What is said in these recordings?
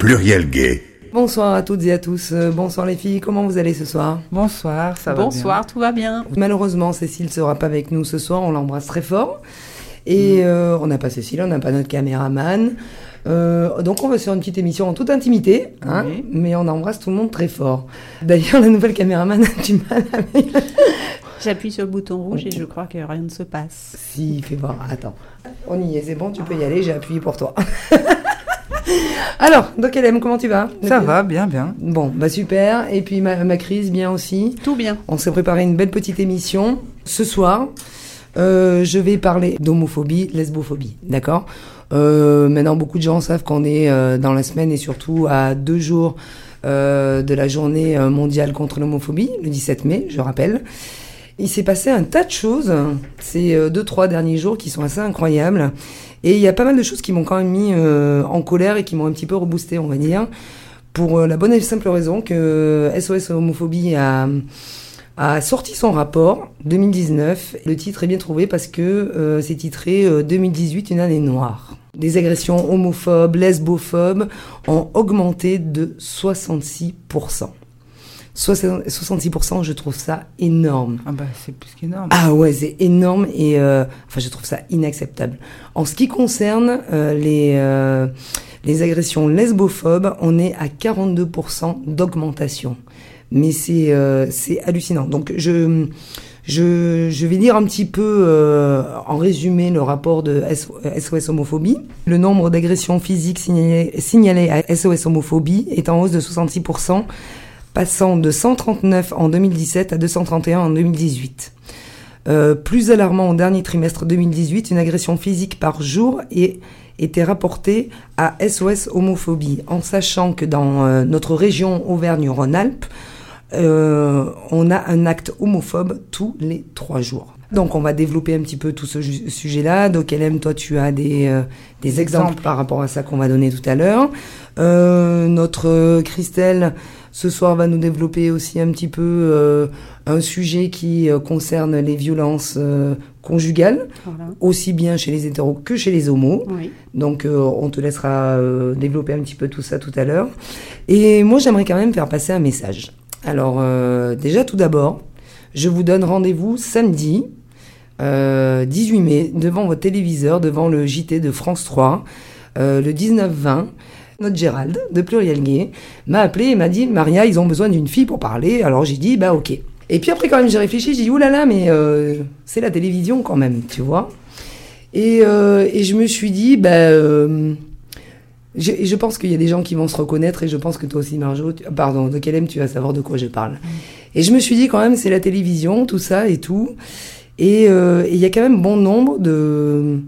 Pluriel gay. Bonsoir à toutes et à tous. Euh, bonsoir les filles, comment vous allez ce soir? Bonsoir, ça va Bonsoir, tout va bien. Malheureusement, Cécile ne sera pas avec nous ce soir, on l'embrasse très fort. Et euh, on n'a pas Cécile, on n'a pas notre caméraman. Euh, donc on va faire une petite émission en toute intimité, hein, mais on embrasse tout le monde très fort. D'ailleurs, la nouvelle caméraman a du mal avec... J'appuie sur le bouton rouge et je crois que rien ne se passe. Si, fais voir, attends. On y est, c'est bon, tu peux y aller, j'ai appuyé pour toi. Alors, donc Hélène, comment tu vas? Ça va, bien, bien. Bon, bah super. Et puis ma, ma crise, bien aussi. Tout bien. On s'est préparé une belle petite émission. Ce soir, euh, je vais parler d'homophobie, lesbophobie, d'accord? Euh, Maintenant, beaucoup de gens savent qu'on est euh, dans la semaine et surtout à deux jours euh, de la journée mondiale contre l'homophobie, le 17 mai, je rappelle. Il s'est passé un tas de choses ces deux, trois derniers jours qui sont assez incroyables. Et il y a pas mal de choses qui m'ont quand même mis euh, en colère et qui m'ont un petit peu reboosté, on va dire. Pour euh, la bonne et simple raison que SOS Homophobie a, a sorti son rapport 2019. Le titre est bien trouvé parce que euh, c'est titré euh, 2018, une année noire. Des agressions homophobes, lesbophobes ont augmenté de 66%. 66%, je trouve ça énorme. Ah bah, c'est plus qu'énorme. Ah ouais, c'est énorme et euh, enfin je trouve ça inacceptable. En ce qui concerne euh, les euh, les agressions lesbophobes, on est à 42% d'augmentation. Mais c'est euh, c'est hallucinant. Donc je je, je vais lire un petit peu euh, en résumé le rapport de SOS Homophobie. Le nombre d'agressions physiques signalées, signalées à SOS Homophobie est en hausse de 66%, passant de 139 en 2017 à 231 en 2018. Euh, plus alarmant au dernier trimestre 2018, une agression physique par jour est, était rapportée à SOS Homophobie, en sachant que dans euh, notre région Auvergne-Rhône-Alpes, euh, on a un acte homophobe tous les trois jours. Donc on va développer un petit peu tout ce sujet-là. Donc LM, toi tu as des, euh, des exemples Exemples. par rapport à ça qu'on va donner tout à l'heure. Euh, notre euh, Christelle ce soir va nous développer aussi un petit peu euh, un sujet qui euh, concerne les violences euh, conjugales, Voilà. aussi bien chez les hétéros que chez les homos. Oui. Donc on te laissera développer un petit peu tout ça tout à l'heure. Et moi j'aimerais quand même faire passer un message. Alors déjà tout d'abord, je vous donne rendez-vous samedi euh, 18 mai devant votre téléviseur, devant le JT de France 3, euh, le 19-20. Notre Gérald de Pluriel Gay m'a appelé et m'a dit Maria, ils ont besoin d'une fille pour parler. Alors j'ai dit bah ok. Et puis après quand même j'ai réfléchi, j'ai dit oulala mais euh, c'est la télévision quand même, tu vois. Et, euh, et je me suis dit, bah, euh, je, je pense qu'il y a des gens qui vont se reconnaître, et je pense que toi aussi, Marjo, tu- pardon, de quel aime tu vas savoir de quoi je parle. Et je me suis dit, quand même, c'est la télévision, tout ça et tout. Et et il y a quand même bon nombre de,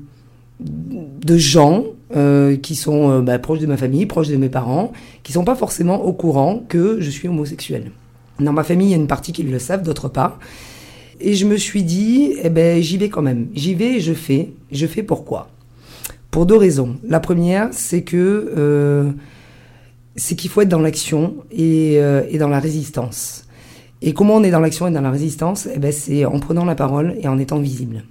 de gens euh, qui sont euh, bah, proches de ma famille, proches de mes parents, qui sont pas forcément au courant que je suis homosexuel. Dans ma famille, il y a une partie qui le savent, d'autres pas. Et je me suis dit, eh ben, j'y vais quand même. J'y vais et je fais. Je fais pourquoi? Pour deux raisons. La première, c'est que euh, c'est qu'il faut être dans l'action et, euh, et dans la résistance. Et comment on est dans l'action et dans la résistance? Eh ben, C'est en prenant la parole et en étant visible.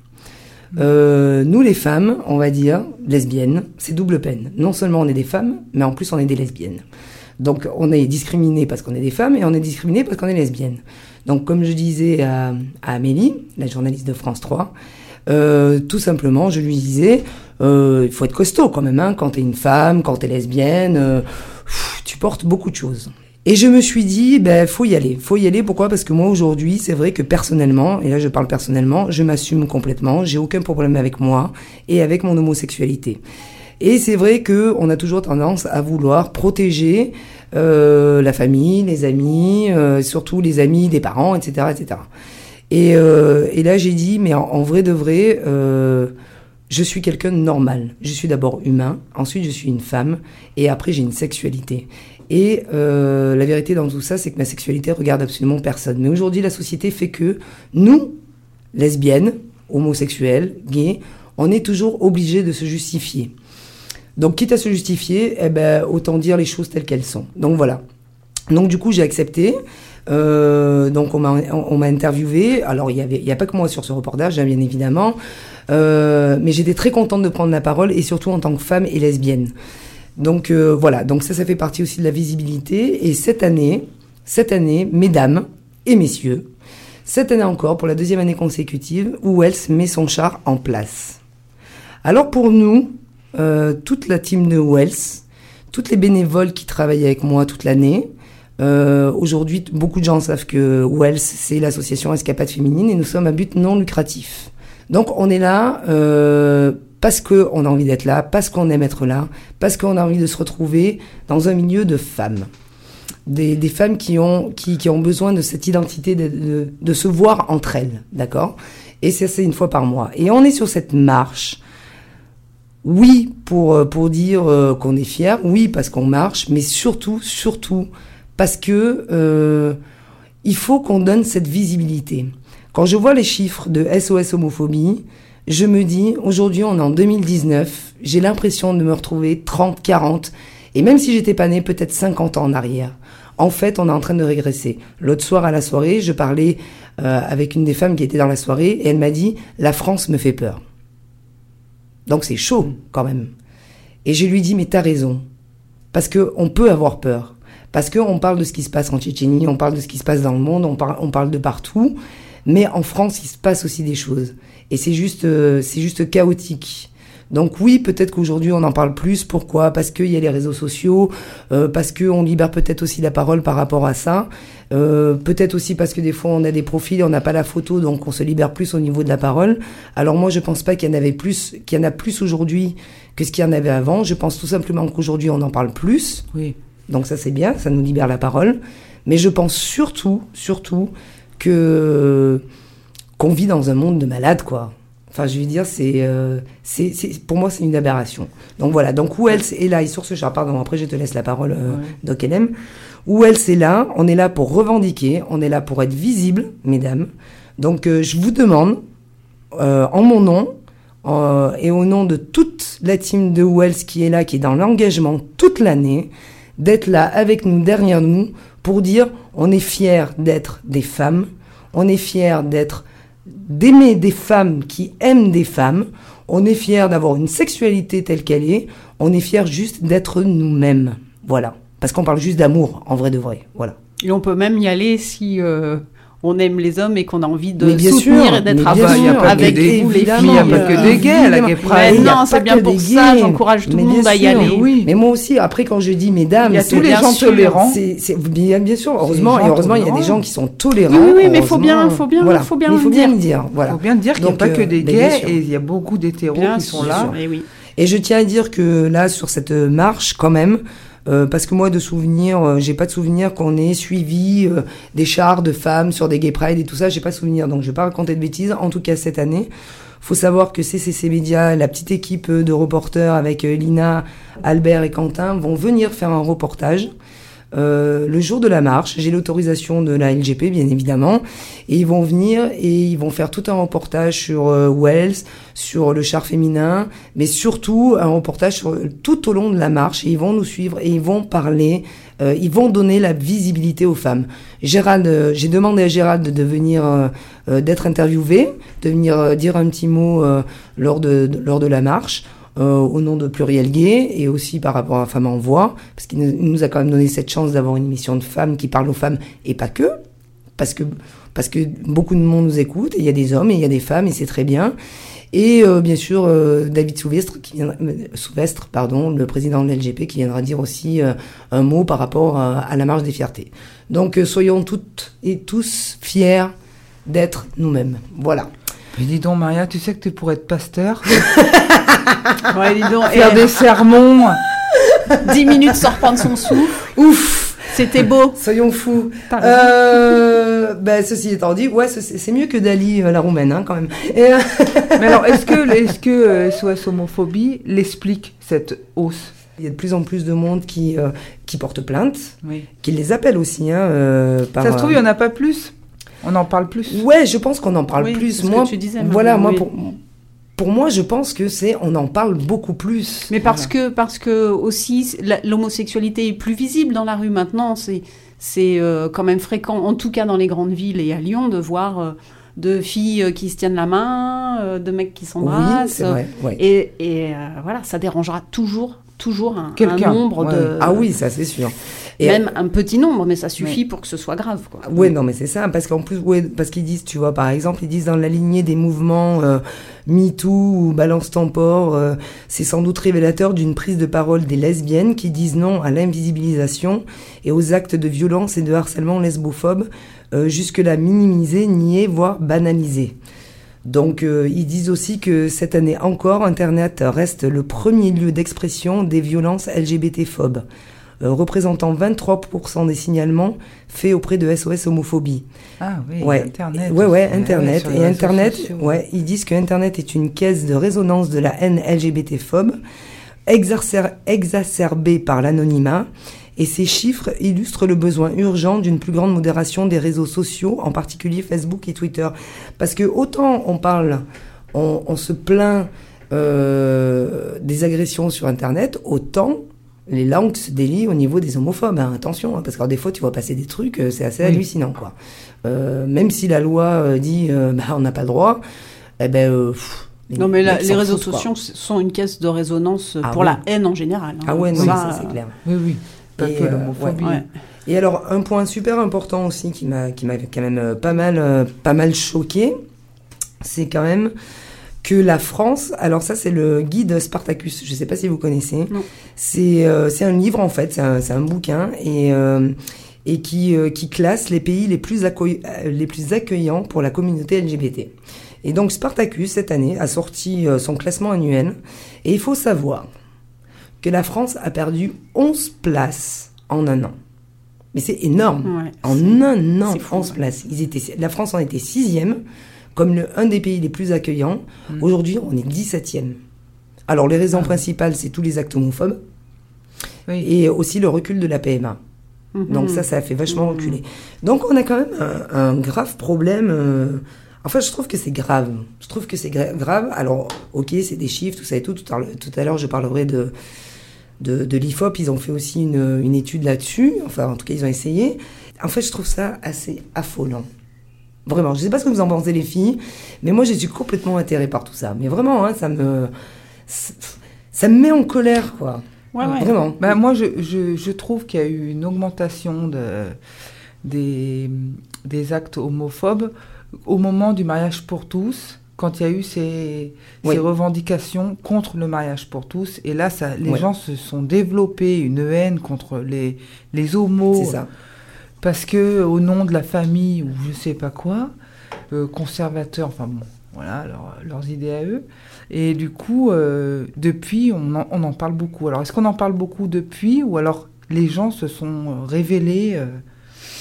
Euh, nous, les femmes, on va dire, lesbiennes, c'est double peine. Non seulement on est des femmes, mais en plus on est des lesbiennes. Donc on est discriminé parce qu'on est des femmes et on est discriminé parce qu'on est lesbienne. Donc comme je disais à, à Amélie, la journaliste de France 3, euh, tout simplement, je lui disais, euh, il faut être costaud quand même, hein, quand t'es une femme, quand t'es lesbienne, euh, tu portes beaucoup de choses. Et je me suis dit, ben, faut y aller. Faut y aller. Pourquoi? Parce que moi, aujourd'hui, c'est vrai que personnellement, et là, je parle personnellement, je m'assume complètement. J'ai aucun problème avec moi et avec mon homosexualité. Et c'est vrai que on a toujours tendance à vouloir protéger euh, la famille, les amis, euh, surtout les amis des parents, etc., etc. Et, euh, et là, j'ai dit, mais en, en vrai de vrai, euh, je suis quelqu'un de normal. Je suis d'abord humain, ensuite je suis une femme, et après j'ai une sexualité. Et euh, la vérité dans tout ça, c'est que ma sexualité regarde absolument personne. Mais aujourd'hui, la société fait que nous, lesbiennes, homosexuelles, gays, on est toujours obligés de se justifier. Donc, quitte à se justifier, eh ben, autant dire les choses telles qu'elles sont. Donc voilà. Donc du coup, j'ai accepté. Euh, donc on m'a on, m'a interviewé. Alors il y avait il y a pas que moi sur ce reportage, hein, bien évidemment, Euh, mais j'étais très contente de prendre la parole et surtout en tant que femme et lesbienne. Donc euh, voilà, donc ça, ça fait partie aussi de la visibilité. Et cette année, cette année, mesdames et messieurs, cette année encore, pour la deuxième année consécutive, Wells met son char en place. Alors pour nous, euh, toute la team de Wells, toutes les bénévoles qui travaillent avec moi toute l'année, euh, aujourd'hui, beaucoup de gens savent que Wells, c'est l'association Escapade Féminine et nous sommes à but non lucratif. Donc on est là euh, parce qu'on a envie d'être là, parce qu'on aime être là, parce qu'on a envie de se retrouver dans un milieu de femmes. Des, femmes qui ont, besoin de cette identité, de, se voir entre elles, d'accord? Et ça, c'est une fois par mois. Et on est sur cette marche oui, pour, pour dire euh, qu'on est fier, oui, parce qu'on marche, mais surtout, surtout, parce que euh, il faut qu'on donne cette visibilité. Quand je vois les chiffres de SOS homophobie, je me dis, aujourd'hui, on est en 2019, j'ai l'impression de me retrouver 30, 40, et même si j'étais pas née, peut-être 50 ans en arrière. En fait, on est en train de régresser. L'autre soir à la soirée, je parlais euh, avec une des femmes qui était dans la soirée, et elle m'a dit, la France me fait peur. Donc c'est chaud quand même. Et je lui dis mais t'as raison parce que on peut avoir peur parce que on parle de ce qui se passe en Tchétchénie, on parle de ce qui se passe dans le monde, on parle de partout, mais en France il se passe aussi des choses et c'est juste euh, c'est juste chaotique. Donc oui, peut-être qu'aujourd'hui on en parle plus. Pourquoi? Parce qu'il y a les réseaux sociaux, euh, parce qu'on libère peut-être aussi la parole par rapport à ça. Euh, peut-être aussi parce que des fois on a des profils, on n'a pas la photo, donc on se libère plus au niveau de la parole. Alors moi je pense pas qu'il y en avait plus, qu'il y en a plus aujourd'hui que ce qu'il y en avait avant. Je pense tout simplement qu'aujourd'hui on en parle plus. Oui. Donc ça c'est bien, ça nous libère la parole. Mais je pense surtout, surtout que qu'on vit dans un monde de malades quoi. Enfin, je veux dire, c'est, euh, c'est, pour moi, c'est une aberration. Donc voilà. Donc où elle est là, et sur ce char, pardon, après je te laisse la parole, euh, Ouais. Doc LM. Où elle c'est là, on est là pour revendiquer, on est là pour être visible, mesdames. Donc euh, je vous demande, en mon nom et au nom de toute la team de Wells qui est là, qui est dans l'engagement toute l'année, d'être là avec nous, derrière nous, pour dire on est fiers d'être des femmes, on est fiers d'être d'aimer des femmes qui aiment des femmes, on est fiers d'avoir une sexualité telle qu'elle est, on est fiers juste d'être nous-mêmes. Voilà. Parce qu'on parle juste d'amour, en vrai de vrai. Voilà. Et on peut même y aller si euh, on aime les hommes et qu'on a envie de Mais bien soutenir sûr, et d'être il que avec des- vous les filles. Il n'y a pas que des gays à la. Gay Pride. il non, c'est bien que pour des ça, gays. j'encourage tout le monde à y aller. Oui. Mais moi aussi, après, quand je dis mesdames, Il y a c'est tous les bien gens sûr. tolérants. C'est, c'est- bien, sûr, heureusement, et heureusement, il y a des gens qui sont tolérants. Oui, oui, mais faut bien- faut bien- voilà. faut bien il faut bien le dire. Il Voilà. faut bien dire qu'il n'y a pas que euh, des mais bien gays et il y a beaucoup d'hétéros qui sont là. Et oui. Et je tiens à dire que là, sur cette marche, quand même, euh, parce que moi, de souvenirs, euh, j'ai pas de souvenir qu'on ait suivi euh, des chars de femmes sur des gay pride et tout ça, j'ai pas de souvenir, donc je vais pas raconter de bêtises. En tout cas, cette année, faut savoir que CCC Média, la petite équipe de reporters avec euh, Lina, Albert et Quentin vont venir faire un reportage. Euh, le jour de la marche, j'ai l'autorisation de la LGP bien évidemment, et ils vont venir et ils vont faire tout un reportage sur euh, Wells, sur le char féminin, mais surtout un reportage sur, tout au long de la marche. Et ils vont nous suivre et ils vont parler, euh, ils vont donner la visibilité aux femmes. Gérald, euh, j'ai demandé à Gérald de venir, euh, euh, d'être interviewé, de venir euh, dire un petit mot euh, lors de- lors de la marche. Euh, au nom de Pluriel Gay et aussi par rapport à Femmes en Voix, parce qu'il nous- a quand même donné cette chance d'avoir une émission de femmes qui parle aux femmes et pas que, parce que parce que beaucoup de monde nous écoute, et il y a des hommes et il y a des femmes, et c'est très bien. Et euh, bien sûr, euh, David Souvestre, qui euh, Souvestre, pardon, le président de l'LGP, qui viendra dire aussi euh, un mot par rapport à, à la marche des fiertés. Donc euh, soyons toutes et tous fiers d'être nous-mêmes. Voilà. Mais dis donc, Maria, tu sais que tu pourrais être pasteur, Ouais, dis donc, faire des sermons. 10 minutes sans reprendre son souffle. Ouf C'était beau. Soyons fous. Euh, ben, ceci étant dit, ouais, c'est mieux que Dali, euh, la roumaine, hein, quand même. Et, euh, Mais alors, est-ce que, est-ce que euh, SOS Homophobie l'explique, cette hausse? Il y a de plus en plus de monde qui, euh, qui porte plainte, Oui. qui les appelle aussi. Hein, euh, par, Ça se trouve, il euh, n'y en a pas plus? On en parle plus. Ouais, je pense qu'on en parle Oui, plus. c'est ce que Moi, tu disais, voilà, moi oui. pour, pour moi, je pense que c'est on en parle beaucoup plus. Mais parce que, parce que aussi, l'homosexualité est plus visible dans la rue maintenant. C'est, c'est euh, quand même fréquent, en tout cas dans les grandes villes et à Lyon, de voir euh, de filles euh, qui se tiennent la main, euh, de mecs qui oui, s'embrassent. c'est vrai. ouais. Et, et, euh, voilà, ça dérangera toujours, toujours un, un nombre ouais. de. Ah oui, ça c'est sûr. Et- Même un petit nombre, mais ça suffit pour que ce soit grave. Quoi. Ouais, non, mais c'est ça, parce qu'en plus, ouais, parce qu'ils disent, tu vois, par exemple, ils disent dans la lignée des mouvements euh, MeToo ou Balance ton port, euh, c'est sans doute révélateur d'une prise de parole des lesbiennes qui disent non à l'invisibilisation et aux actes de violence et de harcèlement lesbophobe, euh, jusque-là minimisés, niés, voire banalisés. Donc, euh, ils disent aussi que cette année encore, Internet reste le premier lieu d'expression des violences LGBT-phobes, représentant 23% des signalements faits auprès de SOS homophobie. Ah oui, Ouais. Internet. Ouais, ouais, aussi. Internet. et Internet, sociaux. ouais, ils disent que Internet est une caisse de résonance de la haine LGBT-phobe, exacer- exacerbée par l'anonymat. Et ces chiffres illustrent le besoin urgent d'une plus grande modération des réseaux sociaux, en particulier Facebook et Twitter. Parce que autant on parle, on, on se plaint euh, des agressions sur Internet, autant les langues se délient au niveau des homophobes. hein. Attention, hein, parce que des fois, tu vois passer des trucs, euh, c'est assez Oui. hallucinant, quoi. Euh, même si la loi euh, dit, euh, bah, on n'a pas le droit, eh ben, euh, pff, les Non, mais la- les réseaux foutent, quoi. sociaux sont une caisse de résonance Ah pour oui. la haine en général. hein. Ah ouais, non, Ça, mais ça, c'est clair. Oui, oui. Pas Et, que euh, l'homophobie. ouais. Et alors, un point super important aussi qui m'a, qui m'a quand même pas mal, pas mal choqué, c'est quand même que la France, alors ça c'est le guide Spartacus, je sais pas si vous connaissez, c'est euh, c'est un livre en fait, c'est un, bouquin et euh, et qui euh, qui classe les pays les plus les plus accueillants pour la communauté LGBT. Et donc Spartacus cette année a sorti son classement annuel et il faut savoir que la France a perdu 11 places en un an. Mais c'est énorme. Ouais, En un an, c'est fou, 11 ouais. places. Ils étaient, la France en était sixième, comme le, un des pays les plus accueillants. Mm. Aujourd'hui, on est 17e. Alors, les raisons principales, c'est tous les actes homophobes Oui. et aussi le recul de la PMA. Mhm. Donc ça, ça a fait vachement Mhm. reculer. Donc on a quand même un, un grave problème. euh, Enfin, je trouve que c'est grave. Je trouve que c'est gra- grave. Alors, ok, c'est des chiffres, tout ça et tout. Tout à l'heure- tout à l'heure, je parlerai de, de, de l'IFOP. Ils ont fait aussi une, une étude là-dessus. Enfin, en tout cas, ils ont essayé. En fait, je trouve ça assez affolant. Vraiment. Je sais pas ce que vous en pensez, les filles, mais moi, je suis complètement atterrée par tout ça. Mais vraiment, hein, ça me... Ça me met en colère, quoi. Ouais, ouais. Vraiment. Bah, moi, je, je, je trouve qu'il y a eu une augmentation de, des, des actes homophobes au moment du mariage pour tous, quand il y a eu ces, Oui. ces revendications contre le mariage pour tous. Et là, ça, les gens se sont développés une haine contre les, les homos. C'est ça. Parce que, au nom de la famille ou je sais pas quoi, euh, conservateurs, enfin bon, voilà, leur- leurs idées à eux. Et du coup, euh, depuis, on en, on en parle beaucoup. Alors, est-ce qu'on en parle beaucoup depuis ou alors les gens se sont euh, révélés euh,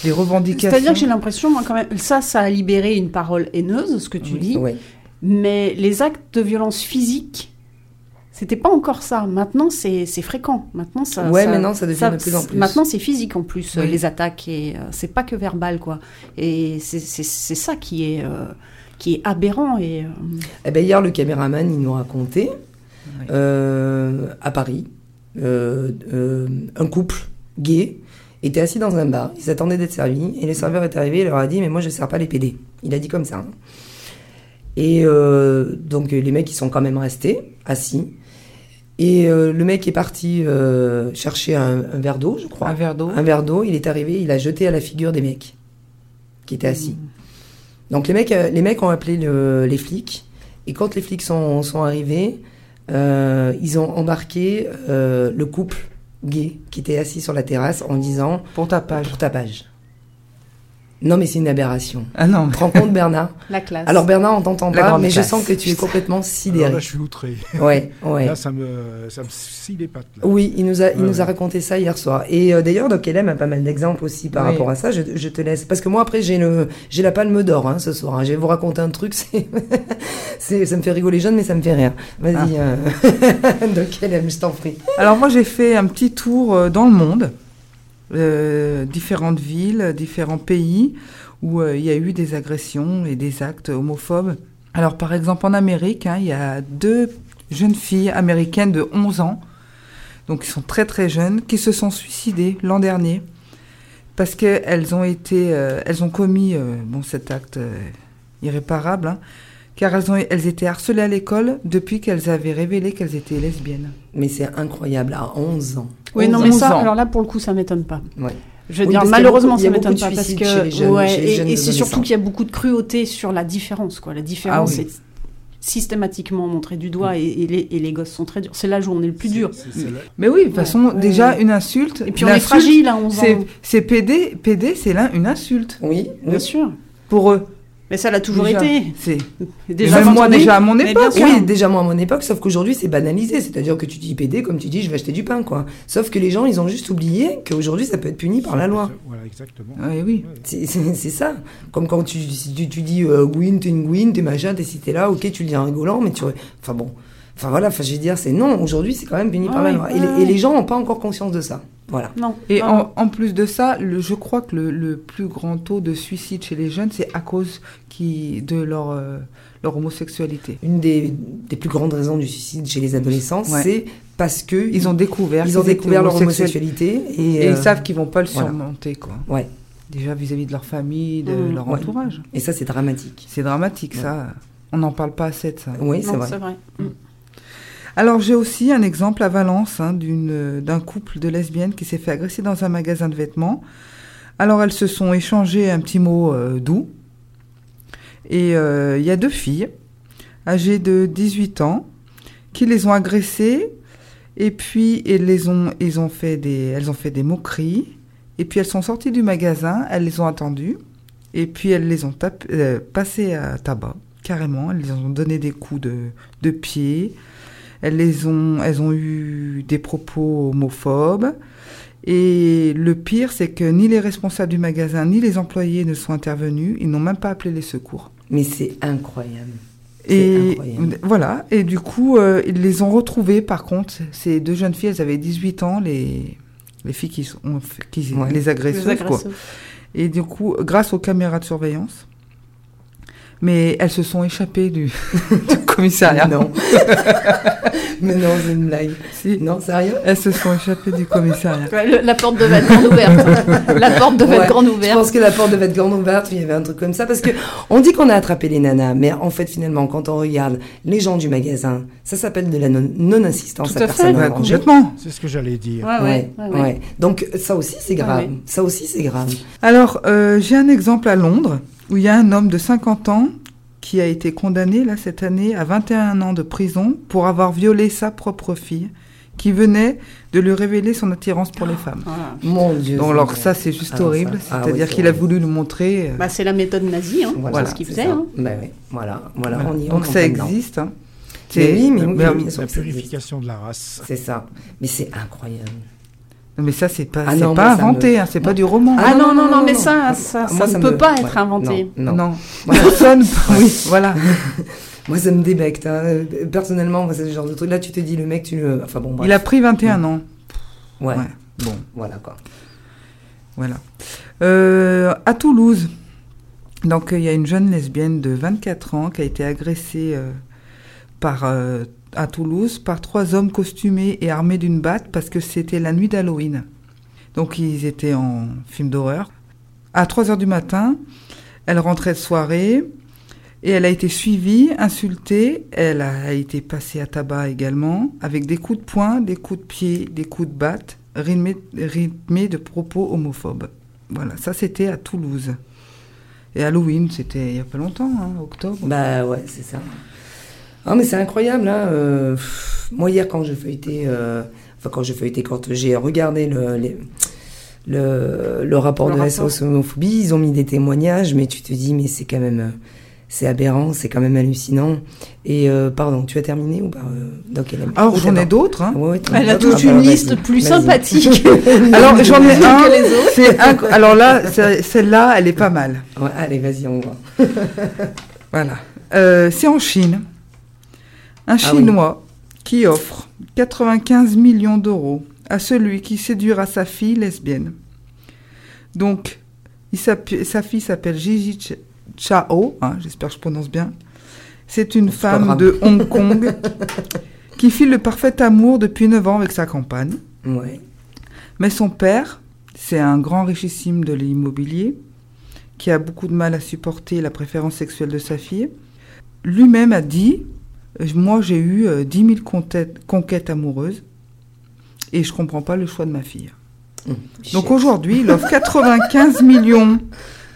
des revendications? C'est-à-dire que j'ai l'impression, moi, quand même, ça, ça a libéré une parole haineuse, ce que tu Oui. dis, mais les actes de violence physique, c'était pas encore ça. Maintenant, c'est c'est fréquent. Maintenant, ça. Ouais, maintenant, ça devient ça- de plus en plus. Maintenant, c'est physique en plus, Oui. les attaques, et euh, c'est pas que verbal, quoi. Et c'est c'est- c'est ça qui est, euh, qui est aberrant. Et, euh, Eh ben, hier, le caméraman, il nous racontait, Oui. euh, à Paris, euh, euh, un couple gay était assis dans un bar, ils attendaient d'être servis, et le serveur est arrivé et leur a dit, mais moi, je ne sers pas les PD. Il a dit comme ça. hein. Et euh, donc, les mecs, ils sont quand même restés assis. Et euh, le mec est parti euh, chercher un, un verre d'eau, je crois. Un verre d'eau Un verre d'eau, il est arrivé, il a jeté à la figure des mecs qui étaient assis. Donc les mecs, euh, les mecs ont appelé le- les flics, et quand les flics sont, sont arrivés, euh, ils ont embarqué euh, le couple gay qui était assis sur la terrasse en disant pour tapage. pour tapage. Non mais c'est une aberration. Ah non, Tu te rends compte Bernard la classe. Alors Bernard, on t'entend pas, mais je sens que tu es complètement Alors sidéré. là, je suis outré. Ouais, ouais. Là, ça me, ça me scie les pattes. Là. Oui, il nous a, il Ouais, nous a raconté ça hier soir. Et euh, d'ailleurs, Doc LM a pas mal d'exemples aussi par Oui. rapport à ça. Je, je te laisse. Parce que moi, après, j'ai le, j'ai la palme d'or hein, ce soir. hein. Je vais vous raconter un truc. C'est, ça me fait rigoler jeune, mais ça me fait rire. Vas-y, euh, Doc LM, je t'en prie. Alors moi j'ai fait un petit tour euh, dans le monde, euh, différentes villes, différents pays où euh, il y a eu des agressions et des actes homophobes. Alors par exemple en Amérique, hein, il y a deux jeunes filles américaines de 11 ans, donc qui sont très très jeunes, qui se sont suicidées l'an dernier parce qu'elles ont été, euh, elles ont commis bon cet acte irréparable. hein. Car elles, ont, elles étaient harcelées à l'école depuis qu'elles avaient révélé qu'elles étaient lesbiennes. Mais c'est incroyable, à 11 ans. Oui, 11 non, mais ça, ans. alors là, pour le coup, ça m'étonne pas. Ouais. Je veux Oui, dire, malheureusement, beaucoup- ça m'étonne pas parce que jeunes- ouais, et- c'est surtout qu'il y a beaucoup de cruauté sur la différence, quoi. La différence Ah oui. est systématiquement montrée du doigt et, et les, et les gosses sont très durs. C'est l'âge où on est le plus dur. Mais oui, de toute façon, Ouais. déjà, une insulte. Et puis on est fragile à 11 C'est, ans. c'est PD, PD c'est là une insulte Oui, Bien sûr. pour eux. Mais ça l'a toujours Déjà. été. C'est, Déjà, même moi, déjà à mon époque. sûr. Oui, déjà moi à mon époque, sauf qu'aujourd'hui c'est banalisé, c'est-à-dire que tu dis PD comme tu dis je vais acheter du pain quoi. Sauf que les gens ils ont juste oublié qu'aujourd'hui ça peut être puni par la loi. Voilà, exactement. Ouais, oui. C'est c'est- ça. Comme quand tu, tu, tu dis euh, Gwyn, t'es une Gwyn, t'es machin, t'es si t'es là, ok tu le dis en rigolant, mais tu... Enfin bon. Enfin voilà, enfin je veux dire, c'est non, aujourd'hui c'est quand même puni Ah par la oui, loi. Et, les, et les gens n'ont pas encore conscience de ça. Voilà. Non. Et non, en, non. en plus de ça, le, je crois que le, le plus grand taux de suicide chez les jeunes, c'est à cause qui, de leur, euh, leur homosexualité. Une des, des plus grandes raisons du suicide chez les adolescents, Ouais. c'est parce que Ils ont découvert, ils ont leur homosexualité et, Et euh, ils savent qu'ils vont pas le voilà. surmonter, quoi. ouais. Déjà vis-à-vis de leur famille, de Mmh. leur Ouais. entourage. Et ça c'est dramatique. C'est dramatique, Ouais. ça. On n'en parle pas assez de ça. Oui, c'est vrai. c'est vrai. Mm. Alors j'ai aussi un exemple à Valence hein, euh, d'un couple de lesbiennes qui s'est fait agresser dans un magasin de vêtements. Alors elles se sont échangées un petit mot euh, doux. Et euh, il y a deux filles, âgées de 18 ans, qui les ont agressées. Et puis elles, les ont, ont fait des, elles ont fait des moqueries. Et puis elles sont sorties du magasin, elles les ont attendues. Et puis elles les ont tapé- passées à tabac, carrément. Elles les ont donné des coups de, de pied. Elles, les ont, elles ont eu des propos homophobes. Et le pire, c'est que ni les responsables du magasin, ni les employés ne sont intervenus. Ils n'ont même pas appelé les secours. Mais c'est incroyable. C'est Et incroyable. voilà. Et du coup, euh, ils les ont retrouvées, par contre. Ces deux jeunes filles, elles avaient 18 ans, les, les filles qui, sont, qui Ouais. les agresseuses, Les quoi. agresseurs. Et du coup, grâce aux caméras de surveillance. Mais elles se sont échappées du, du commissariat. Non. Mais non, c'est une blague. Si. Non, sérieux? Elles se sont échappées du commissariat. Ouais, le- la porte devait être grande ouverte. la porte devait Ouais, être grande Je ouverte. pense que la porte devait être grande ouverte, il y avait un truc comme ça. Parce que on dit qu'on a attrapé les nanas, mais en fait, finalement, quand on regarde les gens du magasin, ça s'appelle de la non- non-assistance Tout à à personne Ouais, complètement. C'est ce que j'allais dire. Ouais, ouais, ouais, ouais. ouais. Donc, ça aussi, c'est grave. ouais. Ça aussi, c'est grave. Alors, euh, j'ai un exemple à Londres où il y a un homme de 50 ans qui a été condamné là cette année à 21 ans de prison pour avoir violé sa propre fille qui venait de lui révéler son attirance pour les femmes. Voilà. Mon Dieu. Donc alors ça c'est juste Alors, horrible, ah c'est-à-dire oui, qu'il a voulu nous montrer. euh, Bah, c'est la méthode nazie, hein. Voilà, c'est ce qu'il faisait. Hein. Ben oui, voilà, voilà, voilà. on y. Donc on ça existe. hein. Mais C'est- oui, mais oui, mais- La purification de la race. C'est ça. Mais c'est incroyable. Mais ça c'est pas, Ah non, pas inventé, me- hein, c'est pas du roman. Ah, non, non, non, non, mais non. ça, ça, Moi, ça ne me- peut pas ouais, être inventé. Non, non. Non, personne. oui, voilà. Moi, ça me débecte. hein. Euh, Personnellement, moi, c'est ce genre de truc. Là, tu te dis, le mec, tu le. Enfin bon, bref. Il a pris 21 ans. Ouais. Ouais. Bon, voilà quoi. Voilà. Euh, à Toulouse, donc il y a une jeune lesbienne de 24 ans qui a été agressée euh, par, euh, à Toulouse par trois hommes costumés et armés d'une batte parce que c'était la nuit d'Halloween. Donc ils étaient en film d'horreur. À 3 heures du matin, elle rentrait de soirée et elle a été suivie, insultée. Elle a été passée à tabac également avec des coups de poing, des coups de pied, des coups de batte rythmés, de propos homophobes. Voilà, ça c'était à Toulouse. Et Halloween, c'était il y a pas longtemps, hein, octobre. Bah ouais, c'est ça. Ah, mais c'est incroyable, hein. euh, moi, hier, quand je feuilletais. euh, Enfin, quand je feuilletais, quand j'ai regardé le. les- le, le rapport Le de rapport. SOS homophobie, ils ont mis des témoignages, mais tu te dis, mais c'est quand même, euh, c'est aberrant, c'est quand même hallucinant. Et euh, pardon, tu as terminé ou pas, euh, Doc Hélène Alors Oh, j'en ai d'autres. Hein. Ouais, ouais, Elle a toute Ah, bah, une vas-y, liste plus sympathique. Alors j'en ai un. que les autres. c'est inc- Alors là, celle-là, elle est pas mal. Ouais, allez, vas-y, on voit. Voilà. Euh, c'est en Chine. Un Ah oui. Chinois qui offre 95 millions d'euros à celui qui séduira sa fille lesbienne. Donc, il sa fille s'appelle Gigi Ch- Chao, hein, j'espère que je prononce bien. C'est une femme de Hong Kong qui file le parfait amour depuis 9 ans avec sa compagne. Ouais. Mais son père, c'est un grand richissime de l'immobilier qui a beaucoup de mal à supporter la préférence sexuelle de sa fille. lui-même a dit Moi, j'ai eu euh, 10 000 conquêtes, conquêtes amoureuses et je comprends pas le choix de ma fille. Donc aujourd'hui, il offre 95 millions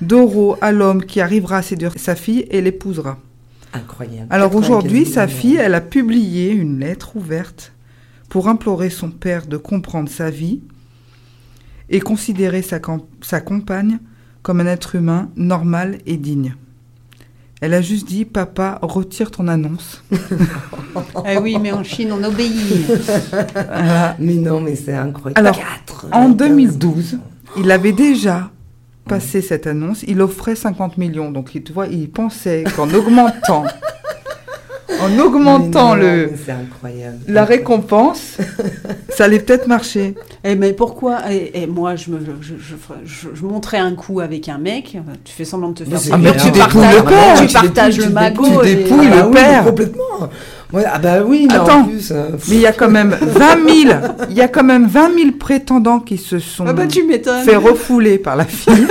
d'euros à l'homme qui arrivera à séduire sa fille et l'épousera. Incroyable. Alors 95 aujourd'hui, sa fille, elle a publié une lettre ouverte pour implorer son père de comprendre sa vie et considérer sa compagne comme un être humain normal et digne. Elle a juste dit Papa, retire ton annonce. Eh oui, mais en Chine, on obéit. Voilà. Mais non, mais c'est incroyable. Alors, 95 En 2012, il avait déjà passé cette annonce. Il offrait 50 millions. Donc, il- tu vois, il pensait qu'en augmentant, en augmentant Mais non, le, mais la récompense, ça allait peut-être marcher. Eh, mais pourquoi et, et moi, je, me, je, je, ferais- je- je monterais un coup avec un mec, tu fais semblant de te faire Ah, mais tu dépouilles le père, tu tu partages le magot. tu dépouilles Ah le oui, père. complètement. Ouais, ah bah oui, mais Attends. en plus. euh, Mais il y a quand même 20 000, il y a quand même 20 000 prétendants qui se sont Ah bah tu m'étonnes. fait refouler par la fille.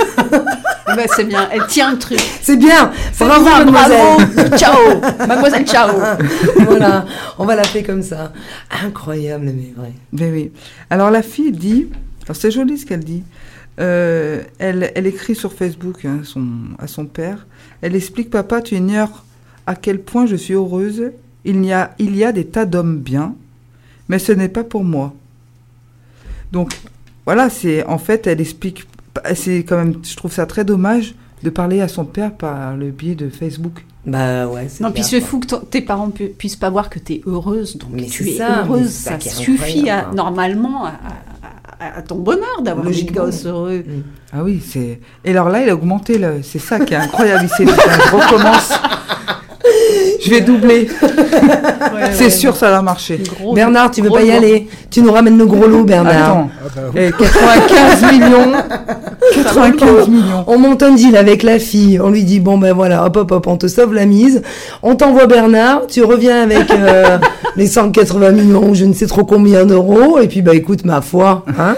Bah, c'est bien. Elle tient le truc. c'est bien. C'est Bravo, bien, mademoiselle. bravo. ciao. Mademoiselle, ciao. voilà, on va l'appeler comme ça. Incroyable, mais vrai. Mais oui. Alors la fille dit, alors c'est joli ce qu'elle dit. Euh, elle, elle écrit sur Facebook hein, son, à son père. Elle explique Papa, tu ignores à quel point je suis heureuse. Il y a, il y a des tas d'hommes bien, mais ce n'est pas pour moi. Donc voilà, c'est en fait, elle explique. C'est quand même, je trouve ça très dommage de parler à son père par le biais de Facebook. Bah ouais, c'est Non, puis c'est fou que tes parents pu- puissent pas voir que tu es heureuse. Donc Mais tu es ça, heureuse. c'est ça suffit à, quoi. normalement à, à- à ton bonheur d'avoir des gosses heureux. Ah oui, c'est. Et alors là, il a augmenté le. C'est ça qui est incroyable. Il s'est recommence. Je vais doubler. c'est sûr, ça va marcher. Gros- Bernard, tu veux pas y aller Tu nous ramènes nos gros lots, Bernard. Attends. Ah bah oui. Et 95 millions. 95 millions. On monte un deal avec la fille, on lui dit bon ben voilà, hop hop hop, on te sauve la mise, on t'envoie Bernard, tu reviens avec euh, les 180 millions ou je ne sais trop combien d'euros, et puis bah écoute ma foi, hein,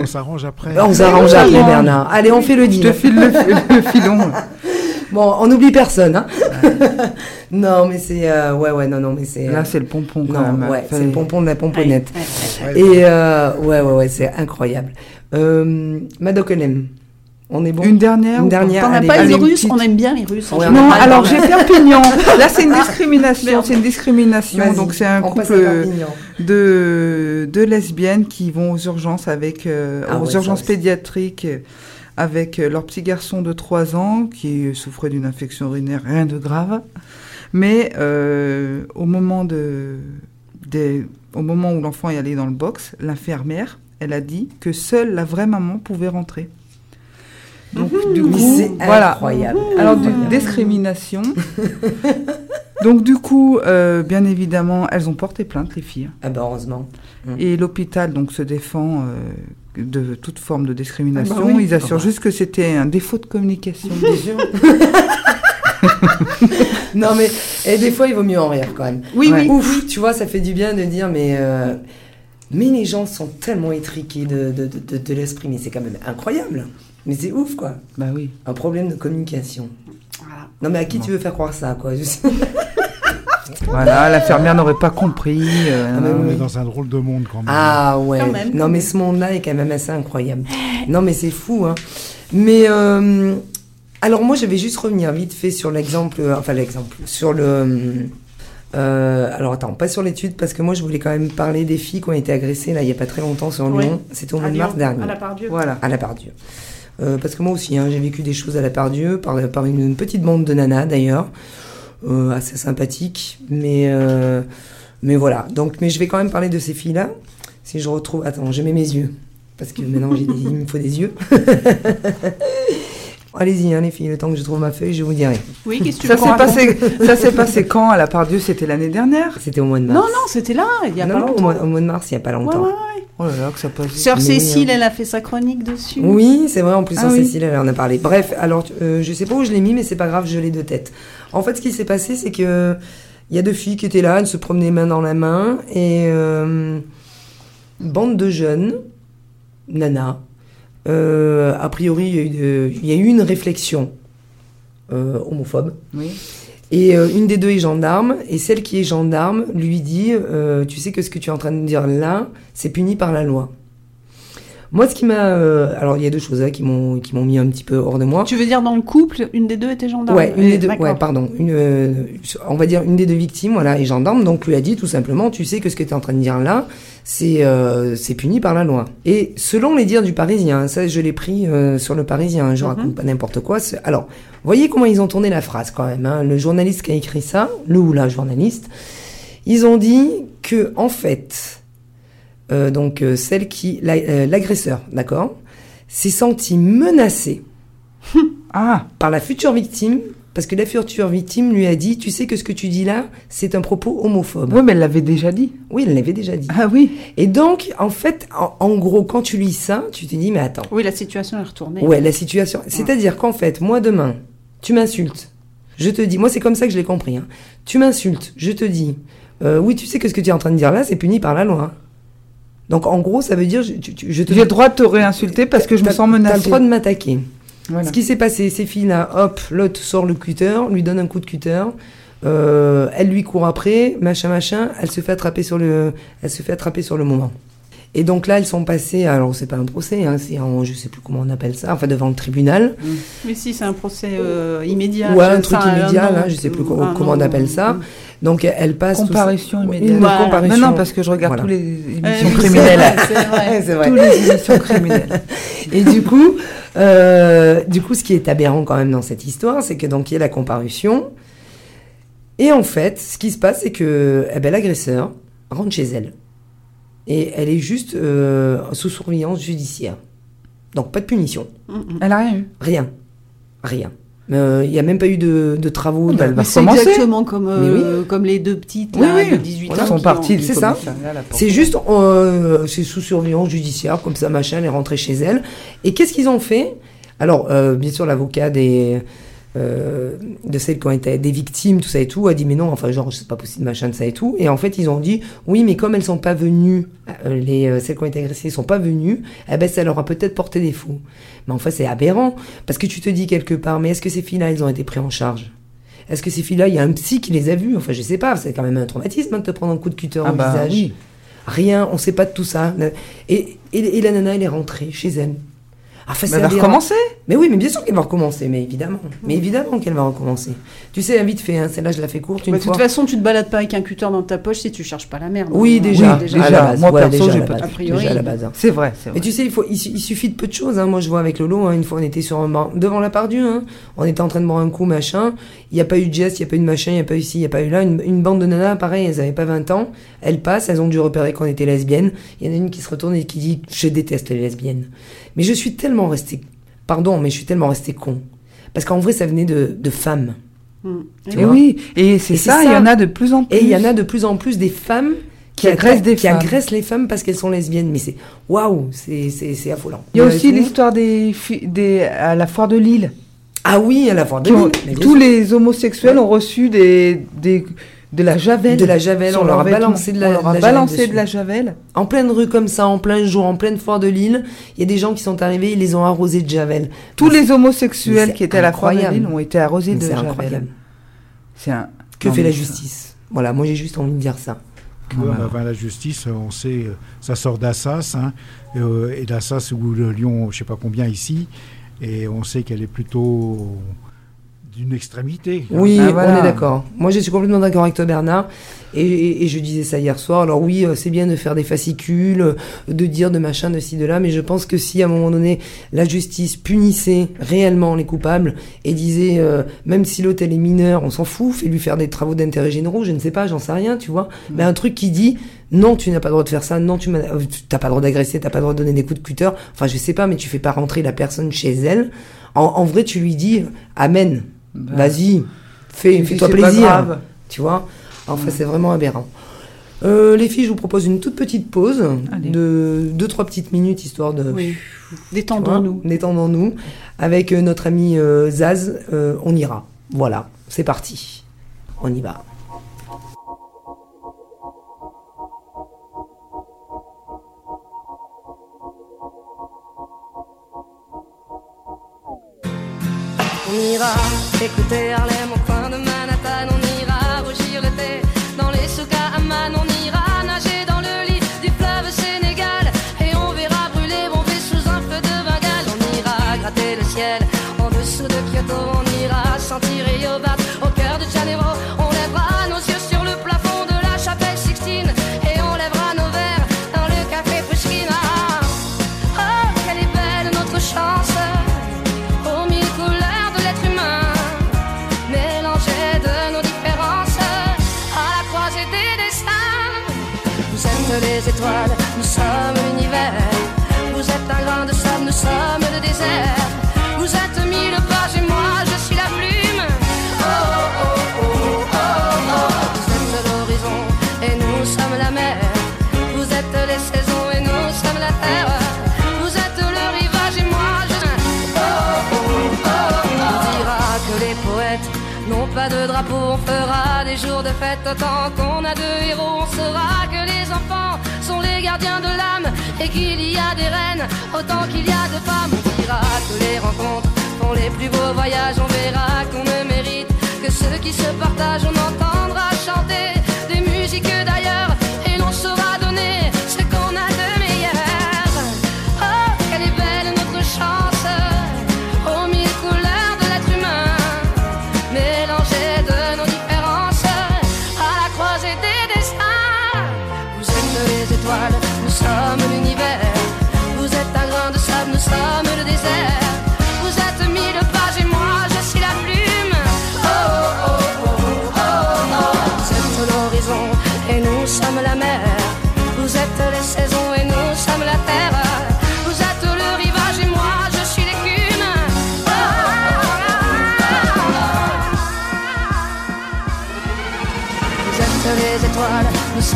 On s'arrange après. on s'arrange après. Bernard. Allez, on fait le Je te deal. file le, le filon. Bon, on n'oublie personne, hein. non mais c'est euh, ouais ouais non non mais c'est Là, c'est le pompon quand non même. ouais, c'est le pompon de la pomponnette. Ouais, ouais. Ouais, Et euh, ouais ouais ouais, c'est incroyable. Euh, Madoc Onem, on est bon? Une dernière Une dernière, as allez, pas allez, une russe petite. On aime bien les Russes. Ouais. Non, alors j'ai Perpignan. Là, c'est une discrimination. C'est une discrimination. Donc, c'est un on couple de, de lesbiennes qui vont aux urgences avec euh, Ah aux ouais, urgences pédiatriques euh, avec euh, leur petit garçon de 3 ans qui souffrait d'une infection urinaire, rien de grave. Mais euh, au moment de des, au moment où l'enfant est allé dans le box, l'infirmière, elle a dit que seule la vraie maman pouvait rentrer. Donc du Mais coup, c'est voilà. incroyable. Alors, du- discrimination. Donc, du coup, euh, bien évidemment, elles ont porté plainte, les filles. Ah bah heureusement. Et l'hôpital, donc, se défend euh, de toute forme de discrimination. Ah bah oui. Ils assurent Ah bah. juste que c'était un défaut de communication. non mais et des fois il vaut mieux en rire quand même. Oui, Ouais. oui. Ouf, tu vois, ça fait du bien de dire mais euh, mais les gens sont tellement étriqués de, de, de, de- de l'esprit, mais c'est quand même incroyable. Mais c'est ouf quoi. bah oui. Un problème de communication. Voilà. Non mais à qui tu veux faire croire ça quoi? Juste- Voilà, l'infirmière n'aurait pas compris. euh, Ah, mais On oui. est dans un drôle de monde quand même. Ah ouais. Quand même, non mais ce monde-là est quand même assez incroyable. non mais c'est fou hein. Mais euh, alors moi je vais juste revenir vite fait sur l'exemple, euh, enfin l'exemple, sur le. euh, alors attends, pas sur l'étude parce que moi je voulais quand même parler des filles qui ont été agressées là il y a pas très longtemps sur Oui. Lyon. C'était au mois de mars dernier. À la part Dieu. Voilà. À la Pardieu. Euh, parce que moi aussi, hein, j'ai vécu des choses à la Pardieu, par, par une, une petite bande de nanas d'ailleurs, assez sympathique, mais, euh, mais voilà. Donc, mais je vais quand même parler de ces filles-là. Si je retrouve. Attends, je mets mes yeux. Parce que maintenant, j'ai des- il me faut des yeux. Allez-y, hein, les filles, le temps que je trouve ma feuille, je vous dirai. Oui, qu'est-ce que tu Ça veux s'est passé, ça s'est passé quand à la part Dieu C'était l'année dernière? C'était au mois de Non, mars. non, c'était là, il y a Non, pas non, au longtemps. mois, au mois de mars, il n'y a pas longtemps. ouais, ouais. Oh là là, que ça passe. Sœur Cécile, hein. elle a fait sa chronique dessus. Oui, c'est vrai, en plus, Ah oui. Cécile, elle en a parlé. Bref, alors, euh, je sais pas où je l'ai mis, mais c'est pas grave, je l'ai de tête. En fait, ce qui s'est passé, c'est que il y a deux filles qui étaient là, elles se promenaient main dans la main, et euh, bande de jeunes, nanas, euh, a priori, il y, a eu de- il y a eu une réflexion euh, homophobe. Oui. Et une des deux est gendarme, et celle qui est gendarme lui dit Tu sais que ce que tu es en train de dire là, c'est puni par la loi. Moi, ce qui m'a. euh, alors, il y a deux choses là qui m'ont qui m'ont mis un petit peu hors de moi. Tu veux dire dans le couple, une des deux était gendarme Ouais, une des deux, D'accord. ouais, pardon, une, euh, on va dire une des deux victimes, voilà, est gendarme, donc lui a dit tout simplement, tu sais que ce que tu es en train de dire là, c'est euh, c'est puni par la loi. Et selon les dires du Parisien, hein, ça je l'ai pris euh, sur le Parisien, hein, je Mhm. raconte pas n'importe quoi. Alors, voyez comment ils ont tourné la phrase quand même. hein. Le journaliste qui a écrit ça, le ou la journaliste, ils ont dit que en fait, euh, donc euh, celle qui, la- euh, l'agresseur, d'accord, s'est senti menacé Ah, par la future victime, parce que la future victime lui a dit, tu sais que ce que tu dis là, c'est un propos homophobe. oui, mais elle l'avait déjà dit. Oui, elle l'avait déjà dit. Ah oui. Et donc, en fait, en, en gros, quand tu lis ça, tu te dis, mais attends. Oui, la situation est retournée. Ouais, la situation. C'est-à-dire qu'en fait, moi demain, tu m'insultes. Je te dis, moi c'est comme ça que je l'ai compris. hein. Tu m'insultes, je te dis, euh, oui, tu sais que ce que tu es en train de dire là, c'est puni par la loi. Donc en gros, ça veut dire, je, tu- je te J'ai le droit de te réinsulter parce que je me sens T'as le menacée. droit de m'attaquer. Voilà. Ce qui s'est passé, ces filles-là, hop, l'autre sort le cutter, lui donne un coup de cutter, euh, elle lui court après, machin, machin, elle se fait attraper sur le, elle se fait attraper sur le moment. Et donc là, elles sont passées, alors c'est pas un procès, hein, c'est je sais plus comment on appelle ça, enfin devant le tribunal, Mais si, c'est un procès euh, immédiat. ou un truc immédiat, là, nom, je sais plus euh, comment, on appelle ça. euh, Donc elle passe Comparution une immédiate. Voilà. comparution. Non, non, parce que je regarde Voilà. tous les euh, émissions oui, criminelles. c'est vrai, c'est vrai. c'est vrai. Tous les émissions criminelles. Et du coup, euh, du coup, ce qui est aberrant quand même dans cette histoire, c'est que donc il y a la comparution. Et en fait, ce qui se passe, c'est que eh ben, l'agresseur rentre chez elle. Et elle est juste euh, sous surveillance judiciaire. Donc pas de punition. Elle a rien eu. Rien. Rien. Euh, Il n'y a même pas eu de, de travaux. bah, va Mais c'est exactement comme, euh, comme les deux petites là, Oui, oui. de 18 Voilà. ans. Ils sont du c'est ça. C'est juste, euh, c'est sous surveillance judiciaire, comme ça, machin, elle est rentrée chez elle. Et qu'est-ce qu'ils ont fait? Alors, euh, bien sûr, l'avocat des, euh, de celles qui ont été des victimes, tout ça et tout, a dit, mais non, enfin, genre, c'est pas possible, machin, de ça et tout. Et en fait, ils ont dit, oui, mais comme elles sont pas venues, euh, les, euh, celles qui ont été agressées sont pas venues, eh ben, ça leur a peut-être porté défaut. Mais enfin, c'est aberrant. Parce que tu te dis quelque part, mais est-ce que ces filles-là, elles ont été prises en charge? Est-ce que ces filles-là, il y a un psy qui les a vues? Enfin, je sais pas, c'est quand même un traumatisme hein, de te prendre un coup de cutter Ah au bah visage. oui. Rien, on sait pas de tout ça. Et, et, et la nana, elle est rentrée chez elle. Enfin, Mais c'est elle va recommencer. Mais oui, mais bien sûr qu'elle va recommencer, mais évidemment. Mais évidemment qu'elle va recommencer. Tu sais, vite fait, hein, celle-là, je la fais courte une Bah, de toute façon, tu te balades pas avec un cutter dans ta poche si tu cherches pas la merde. Oui, hein. déjà. Oui, à la déjà. base. Moi, Ouais, perso, j'ai pas- a priori. Déjà à la base. hein. C'est vrai, c'est vrai. Mais tu sais, il, faut, il, su- il suffit de peu de choses. Hein. Moi, je vois avec Lolo, hein, une fois, on était sur un banc, devant la part Hein. On était en train de boire un coup, machin. Il n'y a pas eu de geste, il n'y a pas eu de machin, il n'y a pas eu ci, il n'y a pas eu là. Une, une bande de nanas, pareil, elles n'avaient pas 20 ans. Elles passent, elles ont dû repérer qu'on était lesbiennes. Il y en a une qui se retourne et qui dit Je déteste les lesbiennes. Mais je suis tellement resté. Pardon, mais je suis tellement resté con. Parce qu'en vrai, ça venait de, de femmes. Mm. Tu Et oui, et c'est ça, il y en a de plus en plus. Et il y en a de plus en plus des femmes Qui agressent des qui femmes. agressent les femmes parce qu'elles sont lesbiennes. Mais c'est waouh, c'est c'est c'est affolant. Il y a aussi l'histoire des, à la foire de Lille. Ah oui, à la fois de ont- Lille, tous les homosexuels ont reçu des, des de la javel. de la javel, on leur a balancé de la, On leur de a la balancé de la javel. En pleine rue comme ça, en plein jour, en pleine foire de Lille, il y a des gens qui sont arrivés, ils les ont arrosés de javel. Tous les homosexuels qui étaient à la foire de. Lille ont été arrosés Mais de javel. C'est un. Que Non, fait la ça- justice? Voilà, moi j'ai juste envie de dire ça. Bah, bah, bah, la justice, on sait, euh, ça sort d'Assas, hein, euh, et d'Assas ou de Lyon, je sais pas combien ici, et on sait qu'elle est plutôt d'une extrémité. Oui, Ah, voilà. on est d'accord. Moi, je suis complètement d'accord avec toi, Bernard. Et, et- et je disais ça hier soir. Alors oui, euh, c'est bien de faire des fascicules, euh, de dire de machin, de ci, de là, mais je pense que si à un moment donné, la justice punissait réellement les coupables et disait, euh, même si l'hôtel est mineur, on s'en fout, fais lui faire des travaux d'intérêt généraux, je ne sais pas, j'en sais rien, tu vois. Mais un truc qui dit, non, tu n'as pas le droit de faire ça, non, tu n'as t'as pas le droit d'agresser, t'as pas le droit de donner des coups de cutter. Enfin, je sais pas, mais tu fais pas rentrer la personne chez elle. En, en vrai, tu lui dis, amen. Bah, Vas-y, fais, fais-toi plaisir. grave. Tu vois Enfin, c'est vraiment aberrant. Euh, les filles, je vous propose une toute petite pause Allez. de 2-3 petites minutes, histoire de... Oui. tu vois, Détendons-nous. Détendons-nous. Avec euh, notre ami euh, Zaz, euh, on ira. Voilà, c'est parti. On y va. On ira écouter Harlem au coin de Manhattan Vous êtes mille pages et moi je suis la plume. Oh oh oh oh oh. Vous êtes l'horizon et nous sommes la mer. Vous êtes les saisons et nous sommes la terre. Vous êtes le rivage et moi je. Oh oh oh oh. On dira que les poètes n'ont pas de drapeau. On fera des jours de fête autant qu'on a de héros. On saura que les enfants sont les gardiens de l'âme et qu'il y a des reines autant qu'il y a de femmes. Que les rencontres font les plus beaux voyages. On verra qu'on ne mérite que ceux qui se partagent. On entendra chanter des musiques d'ailleurs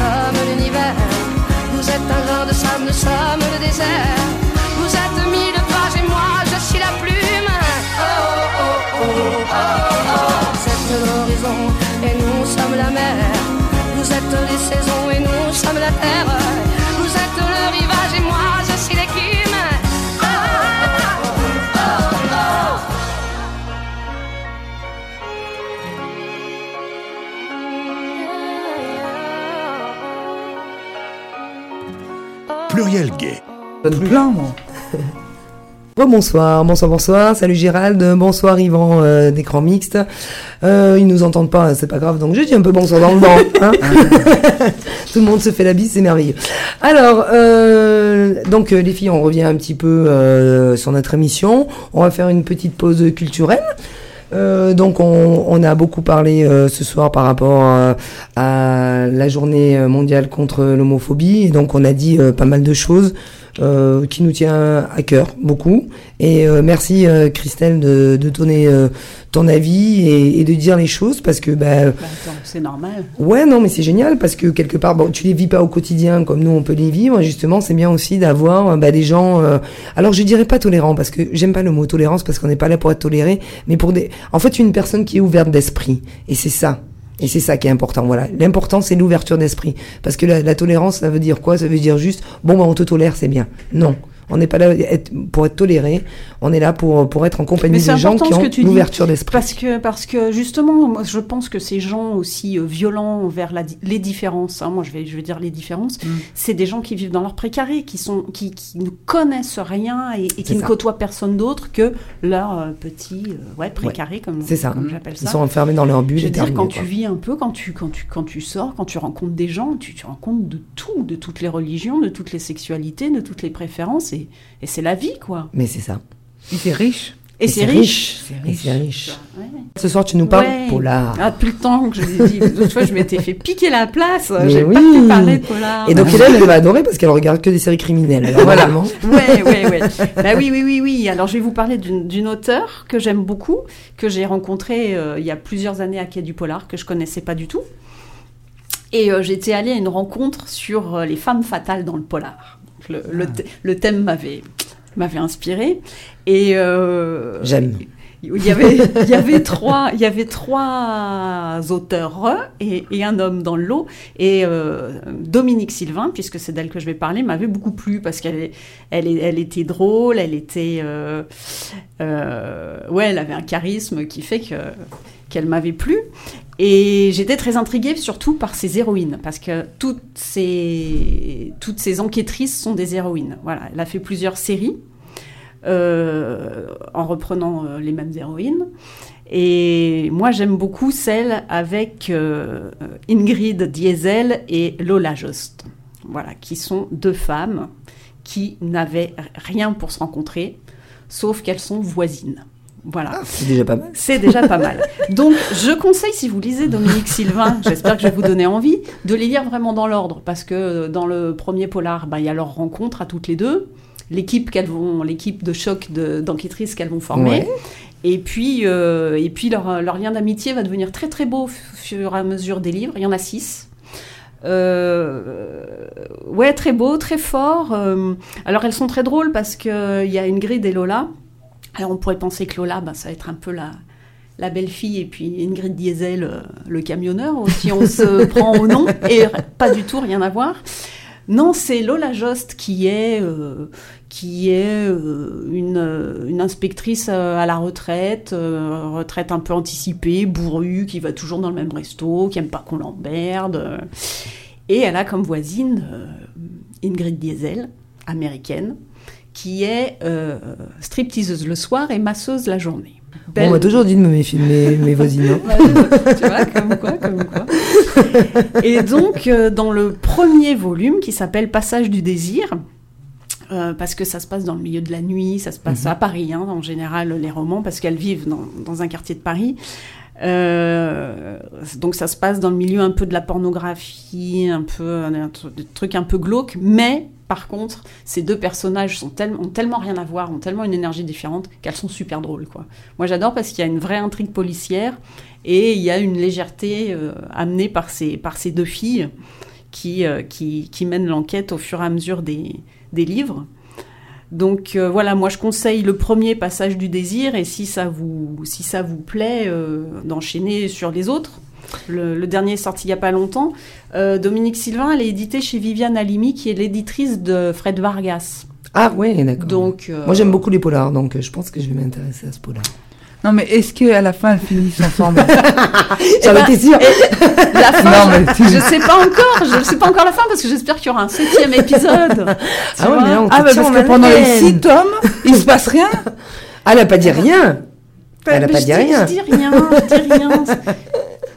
sommes l'univers. Vous êtes un grain de sable, nous sommes le désert. Vous êtes mille pages et moi je suis la plume. Oh oh oh oh oh. oh. Vous êtes l'horizon et nous sommes la mer. Vous êtes les saisons et nous sommes la terre. Pluriel gay. Donne plein, moi. Bonsoir, bonsoir, bonsoir. Salut Gérald, bonsoir Yvan euh, d'écran mixte. Euh, ils nous entendent pas, c'est pas grave, donc je dis un peu bonsoir dans le vent. hein. Tout le monde se fait la bise, c'est merveilleux. Alors, euh, donc euh, les filles, on revient un petit peu euh, sur notre émission. On va faire une petite pause culturelle. Euh, donc on, a beaucoup parlé euh, ce soir par rapport euh, à la journée mondiale contre l'homophobie. Et donc on a dit euh, pas mal de choses euh, qui nous tient à cœur beaucoup et euh, merci euh, Christelle de, de donner euh, ton avis et, et de dire les choses parce que bah, Bah, c'est normal. Ouais, non, mais c'est génial parce que quelque part, bon, tu les vis pas au quotidien comme nous on peut les vivre. Justement, c'est bien aussi d'avoir euh, bah, des gens. euh, alors, je dirais pas tolérants parce que j'aime pas le mot tolérance parce qu'on n'est pas là pour être toléré, mais pour des. En fait, une personne qui est ouverte d'esprit et c'est ça. Et c'est ça qui est important. Voilà, l'important c'est l'ouverture d'esprit parce que la, tolérance, ça veut dire quoi? Ça veut dire juste bon, bah, on te tolère, c'est bien. Non. On n'est pas là pour être toléré, on est là pour, pour être en compagnie Mais de c'est gens qui ont que tu dis, l'ouverture d'esprit. Parce que, parce que justement, moi, je pense que ces gens aussi euh, violents envers la les différences, hein, moi je vais, je vais dire les différences, Mm. c'est des gens qui vivent dans leur précaré, qui, sont, qui, qui ne connaissent rien et, qui ne côtoient personne d'autre que leur euh, petit euh, ouais, précaré, comme, C'est ça. comme j'appelle Ils ça. sont enfermés dans leur bulle. Je veux dire, quand quoi. tu vis un peu, quand tu, quand, tu, quand tu sors, quand tu rencontres des gens, tu, tu rencontres de tout, de toutes les religions, de toutes les sexualités, de toutes les préférences, et, et c'est la vie, quoi. Mais c'est ça. Et c'est riche. Et, c'est riche. C'est Et riche. c'est riche. Ouais. Ce soir, tu nous parles Ouais. polar. Ah, depuis le temps que je l'ai dit, l'autre fois je m'étais fait piquer la place, Mais j'ai oui. pas pu parler de polar. Et donc Hélène, elle va adorer parce qu'elle regarde que des séries criminelles. Alors, Voilà. Ouais, ouais, ouais. bah oui, oui, oui, oui. Alors je vais vous parler d'une d'une auteure que j'aime beaucoup, que j'ai rencontrée euh, il y a plusieurs années à Quai du Polar, que je connaissais pas du tout. Et euh, j'étais allée à une rencontre sur euh, les femmes fatales dans le polar. Le, le, th- le thème m'avait m'avait inspiré. Et euh, J'aime. Il y avait, il y avait trois, il y avait trois auteurs et, un homme dans le lot. Et euh, Dominique Sylvain, puisque c'est d'elle que je vais parler, m'avait beaucoup plu parce qu'elle, elle, elle était drôle, elle était, euh, euh, ouais, elle avait un charisme qui fait que qu'elle m'avait plu. Et j'étais très intriguée surtout par ses héroïnes, parce que toutes ces, toutes ces enquêtrices sont des héroïnes. Voilà, elle a fait plusieurs séries. Euh, en reprenant euh, les mêmes héroïnes. Et moi, j'aime beaucoup celle avec euh, Ingrid Diesel et Lola Jost. Voilà, qui sont deux femmes qui n'avaient rien pour se rencontrer, sauf qu'elles sont voisines. Voilà. C'est déjà pas mal. C'est déjà pas mal. Donc, je conseille, si vous lisez Dominique Sylvain, j'espère que je vais vous donner envie, de les lire vraiment dans l'ordre. Parce que dans le premier polar, bah, il y a leur rencontre à toutes les deux, l'équipe qu'elles vont, l'équipe de choc de- d'enquêtrices qu'elles vont former. Ouais. Et puis, euh, et puis leur, leur lien d'amitié va devenir très très beau au fur et à mesure des livres. Il y en a six. Euh, ouais, très beau, très fort. Euh, alors elles sont très drôles parce qu'il y a Ingrid et Lola. Alors on pourrait penser que Lola, bah, ça va être un peu la, la belle-fille et puis Ingrid Diesel, euh, le camionneur, si on se prend au nom. Et pas du tout, rien à voir. Non, c'est Lola Jost qui est, euh, euh, une, euh, une inspectrice à la retraite, retraite un peu anticipée, bourrue, qui va toujours dans le même resto, qui aime pas qu'on l'emmerde. Et elle a comme voisine Ingrid Diesel, américaine, qui est stripteaseuse le soir et masseuse la journée. On m'a toujours dit de me méfier de mes, mes voisines. hein. tu vois, comme quoi, comme quoi. Et donc, euh, dans le premier volume, qui s'appelle Passage du désir, euh, parce que ça se passe dans le milieu de la nuit, ça se passe à Paris, hein, en général, les romans, parce qu'elles vivent dans, dans un quartier de Paris. Euh, donc ça se passe dans le milieu un peu de la pornographie, un peu des trucs un peu glauques, mais par contre, ces deux personnages ont tellement rien à voir, ont tellement une énergie différente qu'elles sont super drôles. Quoi. Moi j'adore parce qu'il y a une vraie intrigue policière et il y a une légèreté euh, amenée par ces, par ces deux filles qui, euh, qui, qui mènent l'enquête au fur et à mesure des, des livres. Donc euh, voilà, moi je conseille le premier passage du désir et si ça vous, si ça vous plaît, euh, d'enchaîner sur les autres. Le, le dernier est sorti il n'y a pas longtemps. Euh, Dominique Sylvain, elle est éditée chez Viviane Halimi, qui est l'éditrice de Fred Vargas. Ah ouais, d'accord. Donc, Moi j'aime beaucoup les polars, donc je pense que je vais m'intéresser à ce polar. Non, mais est-ce qu'à la fin, elles finissent ensemble J'en ben, étais sûre. la fin, Non, je, mais tu- je sais pas encore, je sais pas encore la fin parce que j'espère qu'il y aura un septième épisode. Ah ouais, mais là, on te Ah, bah parce que pendant les six tomes, il se passe rien. Ah, elle a pas dit rien. Elle a Mais pas dit rien. Je dis rien, je dis rien.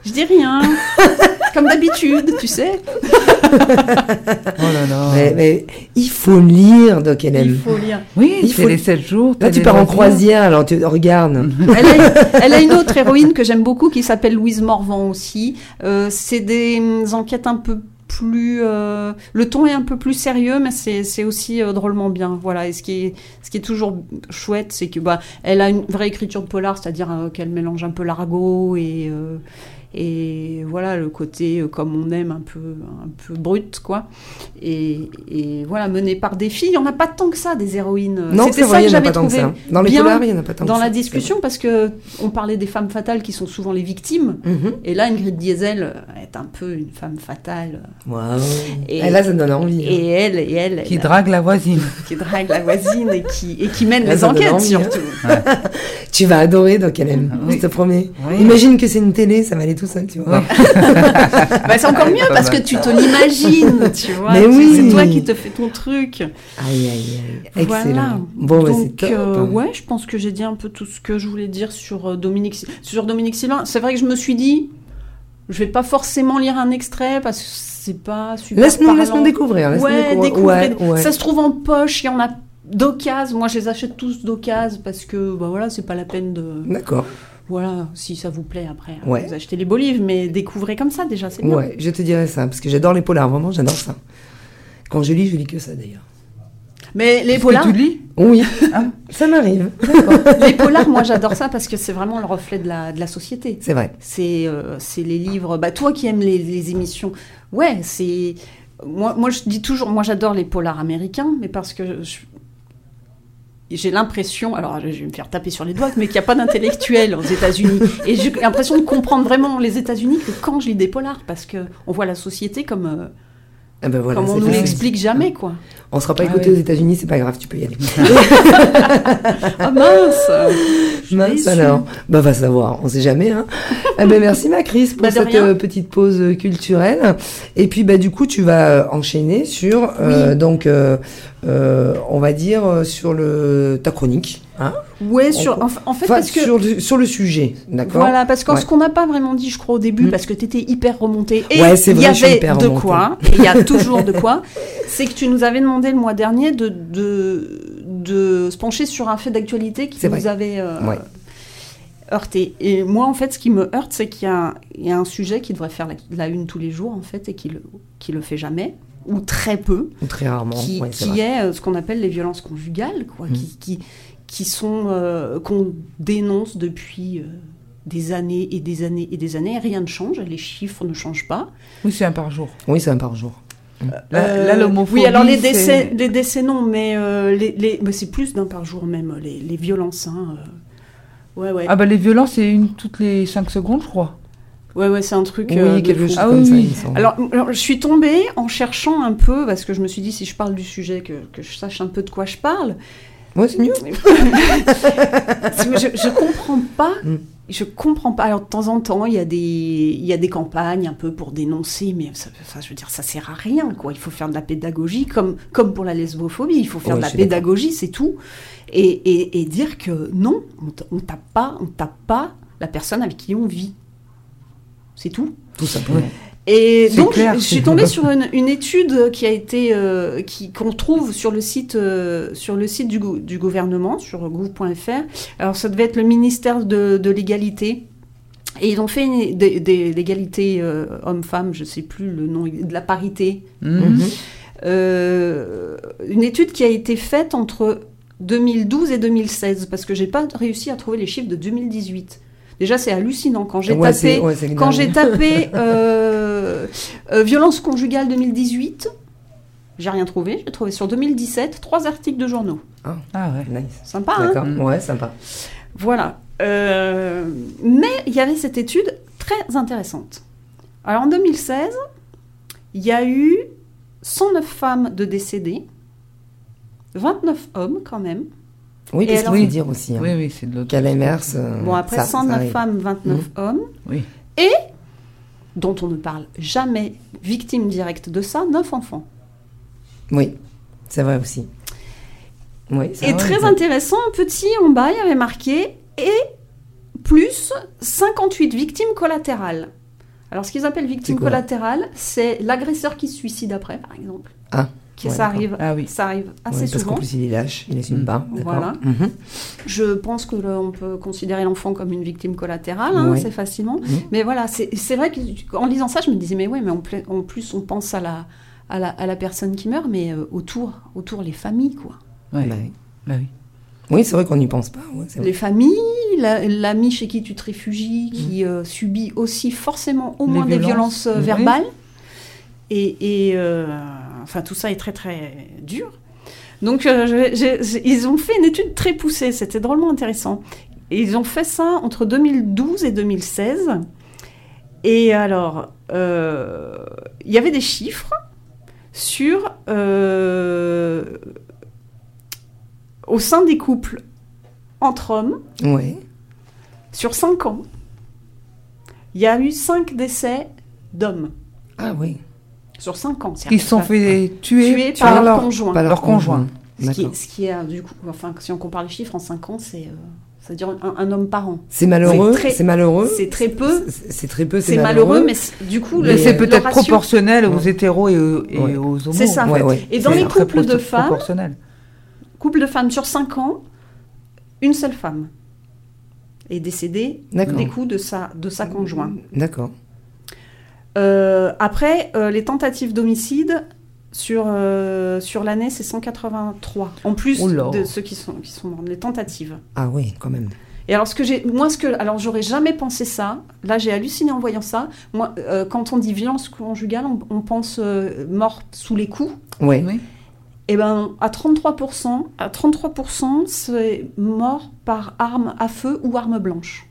Je dis rien. Comme d'habitude, tu sais. Oh là là. Mais, mais il faut lire, Doc Il Hélène. faut lire. Oui, Il faut- les sept jours. Là, tu pars en croisière, alors tu regarde. Elle a, elle a une autre héroïne que j'aime beaucoup qui s'appelle Louise Morvan aussi. Euh, c'est des hum, enquêtes un peu plus. euh, le ton est un peu plus sérieux, mais c'est c'est aussi euh, drôlement bien. Voilà. Et ce qui est, ce qui est toujours chouette, c'est que bah, elle a une vraie écriture de polar, c'est-à-dire euh, qu'elle mélange un peu l'argot et. Et voilà le côté euh, comme on aime un peu un peu brut quoi et, et voilà mené par des filles il y en a pas tant que ça des héroïnes Non, c'était c'est ça vrai, que il n'y en a j'avais pas tant que trouvé ça. Dans les polars, il n'y en a pas tant dans que ça. la discussion parce que on parlait des femmes fatales qui sont souvent les victimes Mhm. et là Ingrid Diesel euh, est un peu une femme fatale. Et- Et là, ça me donne envie. hein. et elle et elle, Qui elle, drague la voisine. qui drague la voisine et qui et qui mène Là, les enquêtes envie, hein. surtout Tu vas adorer Doc Hélène, Oui. je te promets. Oui. Imagine que c'est une télé, ça va aller tout seul, tu vois. bah, c'est encore mieux parce que tu te l'imagines tu vois Mais Tu- oui. c'est toi qui te fais ton truc Aïe, aïe, aïe. Excellent. Voilà. Bon, bah, Donc, top. euh, ouais, je pense que j'ai dit un peu tout ce que je voulais dire sur euh, Dominique, sur Dominique Sylvain. C'est vrai que je me suis dit, je vais pas forcément lire un extrait parce que c'est pas super. Laisse-nous parlant. laisse découvrir. Ouais, découvrir. découvrez. Ouais, ouais. Ça se trouve en poche, il y en a d'occasion. Moi, je les achète tous d'occasion parce que, bah voilà, c'est pas la peine de. D'accord. Voilà, si ça vous plaît après, hein, Ouais. vous achetez les beaux livres, mais découvrez comme ça déjà, c'est bien. Ouais, je te dirais ça, parce que j'adore les polars, vraiment, j'adore ça. Quand je lis, je lis que ça d'ailleurs. Mais les Est-ce que polars, tu lis Oui, Ah. ça m'arrive. les polars, moi j'adore ça parce que c'est vraiment le reflet de la, de la société. C'est vrai. C'est euh, c'est les livres. Bah, toi qui aimes les, les émissions, ouais, c'est. Moi, moi, je dis toujours, moi j'adore les polars américains, mais parce que je- j'ai l'impression, alors je vais me faire taper sur les doigts, mais qu'il n'y a pas d'intellectuels aux États-Unis. Et j'ai l'impression de comprendre vraiment les États-Unis que quand je lis des polars, parce que on voit la société comme. Ah ben voilà, Comme on nous l'explique jamais, quoi. On sera pas Ah écouté oui. aux États-Unis, c'est pas grave, tu peux y aller. Ah mince Mince alors. Bah va savoir, on sait jamais. Hein. ben merci Macris pour Bah, cette euh, petite pause euh, culturelle. Et puis bah du coup tu vas euh, enchaîner sur euh, donc euh, on va dire sur le ta chronique. Hein Ouais, sur, en, en fait, Enfin, parce que... sur, le, sur le sujet, d'accord Voilà, parce que Ouais. ce qu'on n'a pas vraiment dit, je crois, au début, Mm. parce que tu étais hyper remonté, et Ouais, c'est il y avait de remontée. quoi, et il y a toujours de quoi, c'est que tu nous avais demandé le mois dernier de, de, de se pencher sur un fait d'actualité qui vrai. avait euh, Ouais. heurté. Et moi, en fait, ce qui me heurte, c'est qu'il y, a un- il y a un sujet qui devrait faire la, la une tous les jours, en fait, et qui le, qui le fait jamais, ou très peu Ou très rarement. qui, ouais, est euh, ce qu'on appelle les violences conjugales, quoi, Mm. qui, qui, qui sont euh, qu'on dénonce depuis euh, des années et des années et des années. Rien ne change, les chiffres ne changent pas. Oui, c'est un par jour. Oui, c'est un par jour. Là, Euh, là, l'homophobie. Oui, alors les décès, les décès non, mais, euh, les, les- mais c'est plus d'un par jour même, les, les violences. Hein, euh. Ouais, ouais. Ah bah les violences, c'est une toutes les 5 secondes, je crois. ouais, ouais, c'est un truc. Oui, euh, quelque chose Ah comme oui, ça, alors, je suis tombée en cherchant un peu, parce que je me suis dit, si je parle du sujet, que, que je sache un peu de quoi je parle. Ouais, c'est mieux. Je, je comprends pas. Mm. Je comprends pas. Alors de temps en temps, il y a des, il y a des campagnes un peu pour dénoncer, mais ça, ça, je veux dire, ça sert à rien, quoi. Il faut faire de la pédagogie, comme, comme pour la lesbophobie. Il faut faire Ouais, de la pédagogie, c'est tout. Et, et, et dire que non, on, on tape pas, on tape pas la personne avec qui on vit. C'est tout. Tout simplement. Et donc, clair, je, suis tombée sur une, une étude qui a été, euh, qui qu'on trouve sur le site, euh, sur le site du, gou- du gouvernement, sur gouv.fr. Alors, ça devait être le ministère de, de l'égalité. Et ils ont fait une- des, des- l'égalité euh, homme-femme, je sais plus le nom, de la parité. Mhm. Euh, une étude qui a été faite entre 2012 et 2016, parce que j'ai pas réussi à trouver les chiffres de 2018. Déjà, c'est hallucinant. Quand j'ai Ouais, tapé ouais, c'est quand dingue. j'ai tapé violence conjugale 2018, j'ai rien trouvé. J'ai trouvé sur 2017 trois articles de journaux. Ah ouais. Nice. Sympa, hein D'accord. Mm. Ouais, sympa. Voilà. Euh, mais il y avait cette étude très intéressante. Alors en 2016, il y a eu 109 femmes de décédées, 29 hommes quand même. Oui, qu'est-ce alors- qu'il dire aussi hein, Oui, oui, c'est de l'autre. Euh, Bon, après ça- ça 109 arrive. femmes, 29 hommes. Oui. Et, dont on ne parle jamais, victime directe de ça, 9 enfants. Oui, c'est vrai aussi. Oui, c'est Et vrai, très intéressant, petit en bas, il y avait marqué et plus 58 victimes collatérales. Alors, ce qu'ils appellent victime collatérale, c'est l'agresseur qui se suicide après, par exemple. Ah, Qui, ouais, ça, arrive, Ah oui. ça arrive Ouais, assez parce qu'en souvent. plus il est lâche, il assume Mm. pas. D'accord. Voilà. Mhm. Je pense que on peut considérer l'enfant comme une victime collatérale, hein, Ouais. c'est facilement. Mhm. Mais voilà, c'est vrai qu'en lisant ça, je me disais, mais oui, mais en, pla- en plus, on pense à la, à la, à la personne qui meurt, mais euh, autour, autour les familles, quoi. Ouais. Bah oui. Bah oui. Oui, c'est vrai qu'on n'y pense pas. ouais. Les familles, la- l'ami chez qui tu te réfugies, qui euh, subit aussi forcément au moins des violences, euh, oui. verbales. Et, et, euh, enfin, tout ça est très très dur. Donc, euh, je- ils ont fait une étude très poussée, c'était drôlement intéressant. Et ils ont fait ça entre 2012 et 2016. Et alors, euh, il y avait des chiffres sur, euh, au sein des couples entre hommes, Ouais. sur 5 ans, il y a eu 5 décès d'hommes. Ah oui. Sur 5 ans. Ils se sont fait tuer, tués par par leur leur conjoint. Pas leur conjoint. Ce qui, D'accord. ce qui est, euh, du coup, enfin, si on compare les chiffres en 5 ans, c'est, euh, ça dire un, un homme par an. C'est malheureux. C'est malheureux. C'est très peu, C'est très peu. c'est malheureux, mais c'est- du coup, le- c'est peut-être proportionnel aux hétéros et, aux- et Ouais. aux homos. C'est ça. Ouais, ouais. Et dans les couples de femmes, couple de femmes sur 5 ans, une seule femme est décédée des coups de sa, de sa conjointe. D'accord. Euh, après, euh, les tentatives d'homicide sur, euh, sur l'année, c'est 183. En plus Oh de ceux qui sont, qui sont morts, les tentatives. Ah oui, quand même. Et alors, ce que j'ai, moi, ce que, alors, j'aurais jamais pensé ça. Là, j'ai halluciné en voyant ça. Moi, euh, quand on dit violence conjugale, on, on pense euh, mort sous les coups. Ouais. Oui. Et ben, à 33%, à 33%, c'est mort par arme à feu ou arme blanche.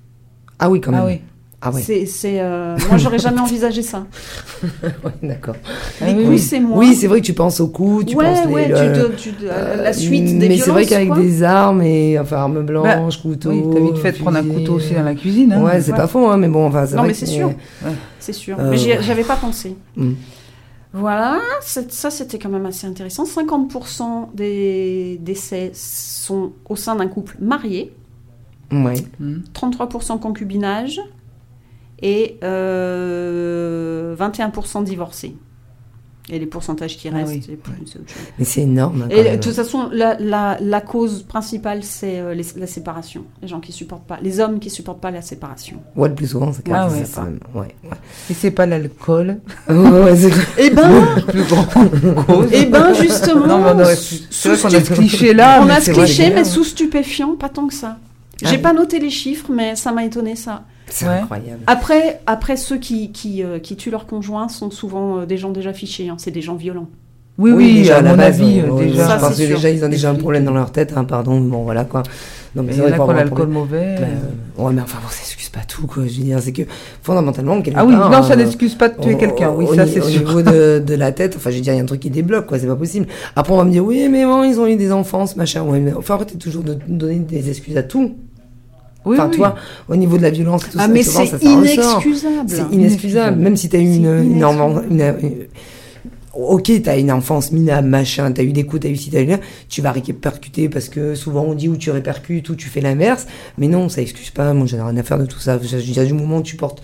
Ah oui, quand même. Ah oui. Ah ouais. C'est, c'est, euh, moi, j'aurais jamais envisagé ça. Ouais, d'accord. Ah Les oui, coups, oui. c'est moi. Oui, c'est vrai que tu penses au coup, tu ouais, penses les- ouais, le- tu, la, la suite des Mais c'est vrai qu'avec des armes et enfin armes blanches, couteaux. Oui, t'as vite fait de prendre un couteau aussi dans la cuisine. hein. Ouais, c'est Ouais. pas faux, hein, mais bon, enfin, c'est Non, vrai mais c'est sûr. C'est sûr. Euh, Mais j'avais pas pensé. Mm. Voilà, ça c'était quand même assez intéressant. 50% des décès sont au sein d'un couple marié, Ouais. Mhm. 33% concubinage et euh, 21% divorcés. Et les pourcentages qui Ah restent, oui. c'est plus- c'est autre chose. Mais c'est énorme. quand Et même. de toute façon, la, la- la cause principale, c'est euh, les- la séparation. Les gens qui supportent pas, les hommes qui supportent pas la séparation. Ouais, le plus souvent, c'est quand Ah même ouais. ça. Ouais, ouais. Et c'est pas l'alcool? Clair. Eh ben, Le plus grand cause. eh ben justement, Non, mais on aurait pu- sous- vrai qu'on a ce cliché-là. On mais a ce cliché, mais sous stupéfiant, pas tant que ça. Ah J'ai oui. pas noté les chiffres, mais ça m'a étonné ça. C'est Ouais. incroyable. Après, après ceux qui, qui, euh, qui tuent leur conjoint sont souvent euh, des gens déjà fichés, hein, c'est des gens violents. Oui, oui, déjà, à la mon base, avis, euh, déjà. Ça, c'est que sûr. déjà, ils ont déjà un problème dans leur tête, hein, pardon, bon, voilà, quoi. Non, mais c'est vrai l'alcool mauvais. Ben, euh, ouais, mais enfin, bon, ça excuse pas tout, quoi. Je veux dire, c'est que, fondamentalement, quelque Ah oui, part, non, ça euh, n'excuse pas de tuer au- quelqu'un. Oui, au ça c'est au sûr. niveau de, de la tête, enfin, je veux dire, il y a un truc qui débloque, quoi, c'est pas possible. Après, on va me dire, oui, mais bon, ils ont eu des enfants, ce machin. Ouais, mais faut arrêter toujours de donner des excuses à tout. Oui, enfin, oui. toi, au niveau de la violence tout Ah, ça, mais souvent, ça, ça inexcusable. C'est Inexcusable. Même si tu as eu une, une, une- une- Ok, t'as une enfance minable, machin, t'as eu des coups, t'as eu ci, t'as eu là, tu vas répercuter parce que souvent on dit ou tu répercutes ou tu fais l'inverse, mais non, ça excuse pas, moi j'en ai rien à faire de tout ça. Dire, du moment où tu portes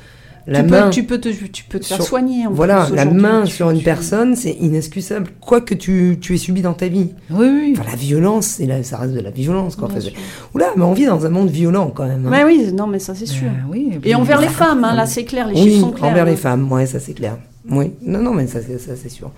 la tu, main, peux, tu, peux te, tu peux te faire soigner. En voilà, plus, la main Tu- sur une tu- personne, c'est inexcusable, quoi que tu, tu aies subi dans ta vie. Oui, oui. Enfin, la violence, la- ça reste de la violence, quoi. Enfin, Oula, mais on vit dans un monde violent quand même. hein. Ouais, oui, non, mais ça c'est sûr. Ben oui, Et puis- envers les femmes, hein, là c'est clair, les chiffres oui, sont clairs. envers hein. les femmes, ouais, ça c'est clair. Oui, non, non, mais ça, c'est- ça c'est sûr.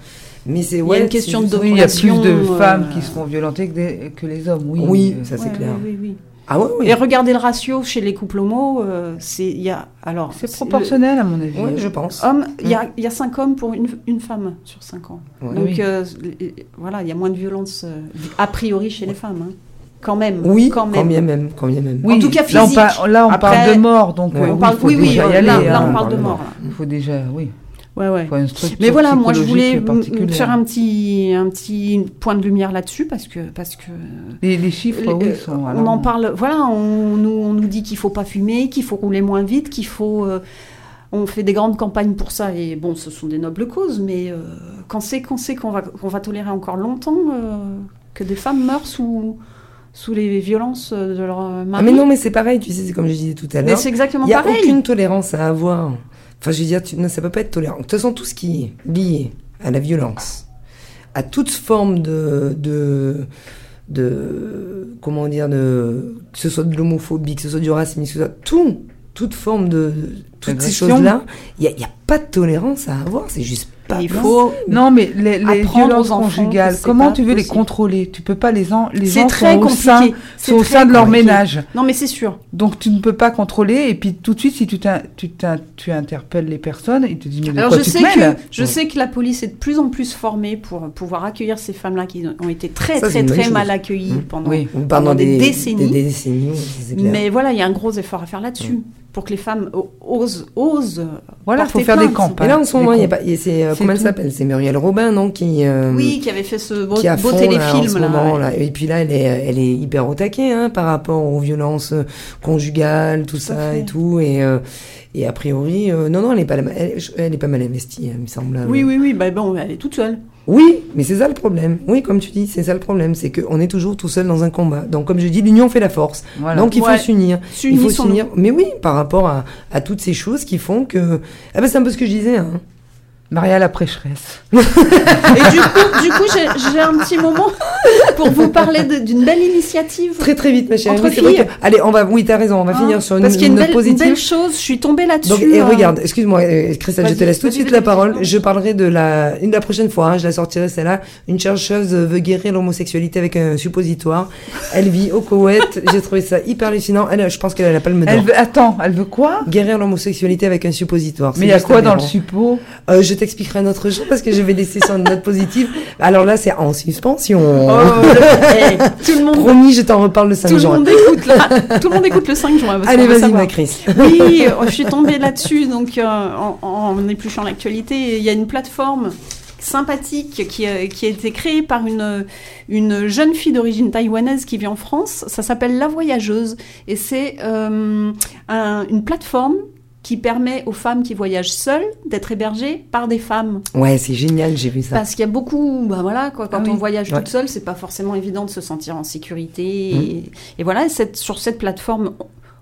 Mais c'est Il y a ouais, une question de Oui, il y a plus de femmes euh, qui se font violenter que, des- que les hommes. Oui, Oui, euh, ça c'est Ouais, clair. oui, oui, oui. Ah ouais, oui. Et regardez le ratio chez les couples homo, euh, c'est il y a alors c'est proportionnel à mon avis. Ouais, je pense. Homme, il y a il y a cinq hommes pour une, une femme sur cinq ans. Ouais. Donc Oui. euh, voilà, il y a moins de violence euh, a priori chez les femmes, hein. quand même. Oui, quand quand même. bien même, quand bien même. Oui, En tout cas, là on, physique. par- là, on Après, parle de mort, donc Ouais, On oui, parle, oui, oui, déjà y aller. là, là, on parle de mort. Il faut déjà, oui, Ouais, ouais. Mais voilà, moi je voulais faire un petit, un petit point de lumière là-dessus parce que, parce que Les, les chiffres, les- oui, euh, sont. on en parle. Voilà, on nous, on nous dit qu'il faut pas fumer, qu'il faut rouler moins vite, qu'il faut. euh, on fait des grandes campagnes pour ça et bon, ce sont des nobles causes, mais euh, quand c'est qu'on sait qu'on va, qu'on va tolérer encore longtemps euh, que des femmes meurent sous, sous les violences de leur mari. Ah mais non, mais c'est pareil, tu sais, c'est comme je disais tout à Mais l'heure. c'est exactement Il n'y a pareil. aucune tolérance à avoir. Enfin, je veux dire, tu, non, ça peut pas être tolérant. De toute façon, tout ce qui est lié à la violence, à toute forme de, de, de comment dire, de, que ce soit de l'homophobie, que ce soit du racisme, que ce soit tout, toute forme de, de- toutes ces choses-là, il n'y a, il y a pas de tolérance à avoir. C'est juste pas il faut. Non, mais les, les violences conjugales, comment tu veux les contrôler? Tu peux pas les en, les C'est gens très sont au sein, compliqué. C'est sont au très sein de leur compliqué. ménage. Non, mais c'est sûr. Donc tu ne peux pas contrôler et puis tout de suite si tu tu, tu interpelles les personnes, ils te disent mais de Alors quoi je tu sais te mêles? que je sais que la police est de plus en plus formée pour pouvoir accueillir ces femmes-là qui ont été très Ça, très très chose. mal accueillies Mmh. pendant. Oui. Pendant, pendant des décennies. Des, décennies. Mais voilà, il y a un gros effort à faire là-dessus pour que les femmes o- osent osent. Voilà, faut faire des campagnes. Et là, en ce moment, il y a pas, c'est, euh, C'est comment elle s'appelle? C'est Muriel Robin, non Qui, euh, Oui, qui avait fait ce beau, qui a beau fond, téléfilm là, en ce là. moment, ouais. là. Et puis là, elle est, elle est hyper au taquet hein, par rapport aux violences euh, conjugales, tout, ça fait. et tout. Et, euh, et a priori, euh, non, non, elle est pas, elle, elle est pas mal investie, il me semble. Oui, oui, oui. Bah bon, elle est toute seule. Oui, mais c'est ça le problème. Oui, comme tu dis, c'est ça le problème, c'est qu'on est toujours tout seul dans un combat. Donc, comme je dis, l'union fait la force. Voilà. Donc, il faut s'unir. Il faut s'unir. Mais oui, par rapport à, à toutes ces choses qui font que. Ah ben, c'est un peu ce que je disais. Hein. Maria la prêcheresse. Et du coup, du coup, j'ai un petit moment pour vous parler d'une belle initiative. Très très vite, ma chérie. Entre filles. que- Allez, on va. Oui, t'as raison. On va Hein, finir sur une, Parce qu'il y a une note belle, une positive. belle chose. Je suis tombée là-dessus. Donc, et euh, regarde, excuse-moi, euh, Christelle, je te laisse tout de suite la parole. Je parlerai de la, une, la prochaine fois, hein, je la sortirai celle-là. Une chercheuse veut guérir l'homosexualité avec un suppositoire. Elle vit au Koweït. J'ai trouvé ça hyper hallucinant. Elle, je pense qu'elle a la palme d'or. Elle veut, attends, elle veut quoi? Guérir l'homosexualité avec un suppositoire. Mais il y a quoi dans le suppo? Euh, je t'expliquerai un autre jour parce que je vais laisser sur une note positive. Alors là, c'est en suspension. Oh, tout le monde, Promis, je t'en reparle le 5 tout le juin. monde écoute là. Tout le monde écoute le 5 juin. Allez, vas-y, ma Chris. Oui, euh, je suis tombée là-dessus, donc euh, en, en épluchant l'actualité, il y a une plateforme sympathique qui, a- qui a été créée par une, une jeune fille d'origine taïwanaise qui vit en France. Ça s'appelle La Voyageuse et c'est euh, un- une plateforme qui permet aux femmes qui voyagent seules d'être hébergées par des femmes. Ouais, c'est génial, j'ai vu ça. Parce qu'il y a beaucoup, bah voilà, quoi, quand Ah oui. on voyage Ouais. toute seule, c'est pas forcément évident de se sentir en sécurité. Mm. Et, et voilà, cette, sur cette plateforme,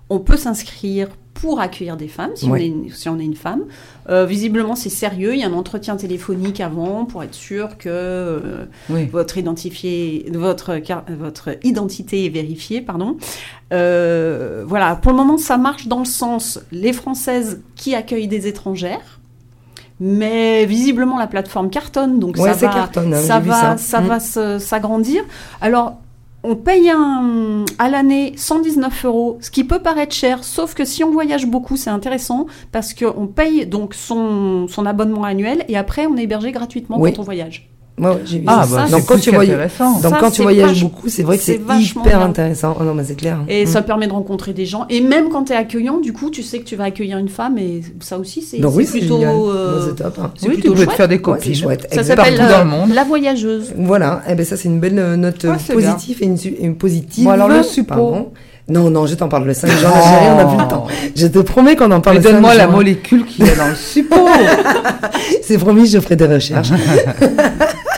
on peut s'inscrire pour accueillir des femmes, si, on, est une, si on est une femme. Euh, visiblement, c'est sérieux. Il y a un entretien téléphonique avant pour être sûr que euh, Oui. votre, identifié, votre, car- votre identité est vérifiée. Pardon. Euh, voilà, pour le moment, ça marche dans le sens les Françaises qui accueillent des étrangères. Mais visiblement, la plateforme cartonne, donc Ouais, ça c'est va, cartonne, hein, ça va, ça. Mm. va s'agrandir. Alors, on paye un, à l'année 119 euros, ce qui peut paraître cher, sauf que si on voyage beaucoup, c'est intéressant parce qu'on paye donc son, son abonnement annuel et après on est hébergé gratuitement Oui. quand on voyage. Ouais, ouais, j'ai vu Ah, ça. bah, donc c'est quand tu donc Ça, quand tu c'est voyages vach- beaucoup, c'est vrai que c'est hyper bien. intéressant. Oh non, mais c'est clair. Et Mm. ça permet de rencontrer des gens. Et même quand tu es accueillant, du coup, tu sais que tu vas accueillir une femme et ça aussi, c'est oui, c'est plutôt. euh, c'est top. hein. c'est Oui, plutôt tu peux te faire des Ouais, copines. c'est chouette. Ça s'appelle euh, le monde. La Voyageuse. Voilà, et ben ça c'est une belle euh, note euh, Ouais, c'est positive et une, positive. Bon, alors, le. Pardon. Non, non, je t'en parle le 5 juin, chérie, on n'a plus le temps. Je te promets qu'on en parle Mais le 5 donne-moi la molécule qu'il y a dans le support. C'est promis, je ferai des recherches.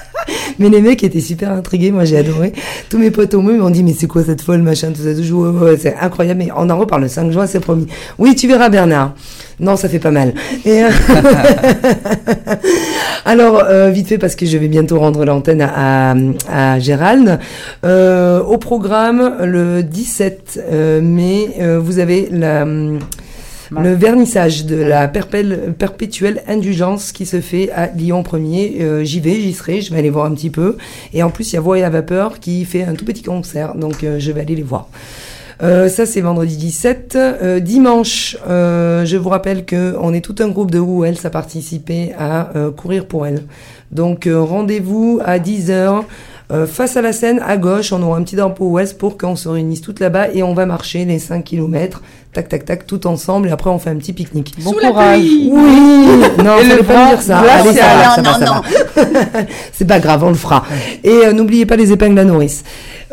mais les mecs étaient super intrigués, moi j'ai adoré. Tous mes potes homo ils m'ont dit mais c'est quoi cette folle machin tout ça tout. Ouais, c'est incroyable mais on en reparle le 5 juin, c'est promis. Oui, tu verras Bernard. Non, ça fait pas mal. Euh, Alors euh, vite fait parce que je vais bientôt rendre l'antenne à, à, Gérald. Euh, au programme le 17 euh, mai, vous avez la le vernissage de la perpétuelle indulgence qui se fait à Lyon 1er. Euh, j'y vais, j'y serai, je vais aller voir un petit peu. Et en plus, il y a Voix et à vapeur qui fait un tout petit concert, donc euh, je vais aller les voir. Euh, ça c'est vendredi 17. Euh, dimanche, je vous rappelle que on est tout un groupe de Wells à participer à courir pour elle. Donc rendez-vous à 10h. Euh, face à la scène, à gauche, on aura un petit drapeau ouest pour qu'on se réunisse toutes là-bas et on va marcher les 5 km, tac, tac, tac, tout ensemble et après on fait un petit pique-nique. Bon Sous la courage. pluie. Oui Non, Et le pas dire ça. Allez, ça va, ça Non, va, ça non, va. C'est pas grave, on le fera. Et euh, n'oubliez pas les épingles à nourrice.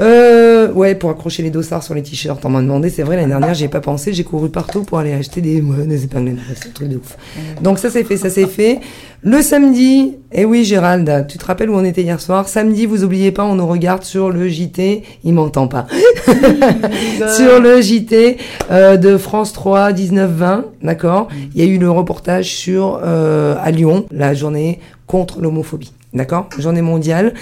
Euh, ouais, pour accrocher les dossards sur les t-shirts, on m'a demandé, c'est vrai, l'année dernière, j'ai pas pensé, j'ai couru partout pour aller acheter des, ouais, des épingles c'est un truc de ouf. Donc ça c'est fait, ça c'est fait. Le samedi, eh oui Gérald, tu te rappelles où on était hier soir? Samedi, vous oubliez pas, on nous regarde sur le JT, il m'entend pas. sur le JT euh, de France 3 19-20, d'accord? Il y a eu le reportage sur euh, à Lyon, la journée contre l'homophobie. D'accord? Journée mondiale.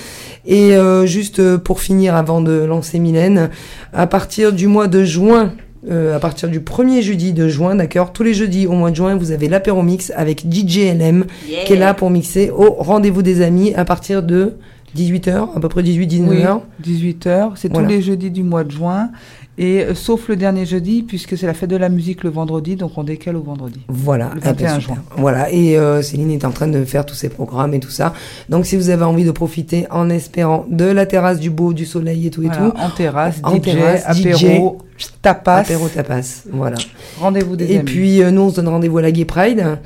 Et euh, juste euh, pour finir, avant de lancer Mylène, à partir du mois de juin, euh, à partir du premier jeudi de juin, d'accord? Tous les jeudis au mois de juin, vous avez l'apéro mix avec DJ LM qui est là pour mixer au rendez-vous des amis à partir de 18h, à peu près 18-19h. Oui, 18h. C'est Voilà. tous les jeudis du mois de juin. Et euh, sauf le dernier jeudi, puisque c'est la fête de la musique le vendredi, donc on décale au vendredi. Voilà, Le eh ben, 21 super. juin. Voilà, et euh, Céline est en train de faire tous ses programmes et tout ça. Donc si vous avez envie de profiter en espérant de la terrasse, du beau, du soleil et tout et tout, en terrasse, En DJ, terrasse, apéro, tapas. apéro tapas, voilà. Rendez-vous des Et amis. puis euh, nous on se donne rendez-vous à la Gay Pride.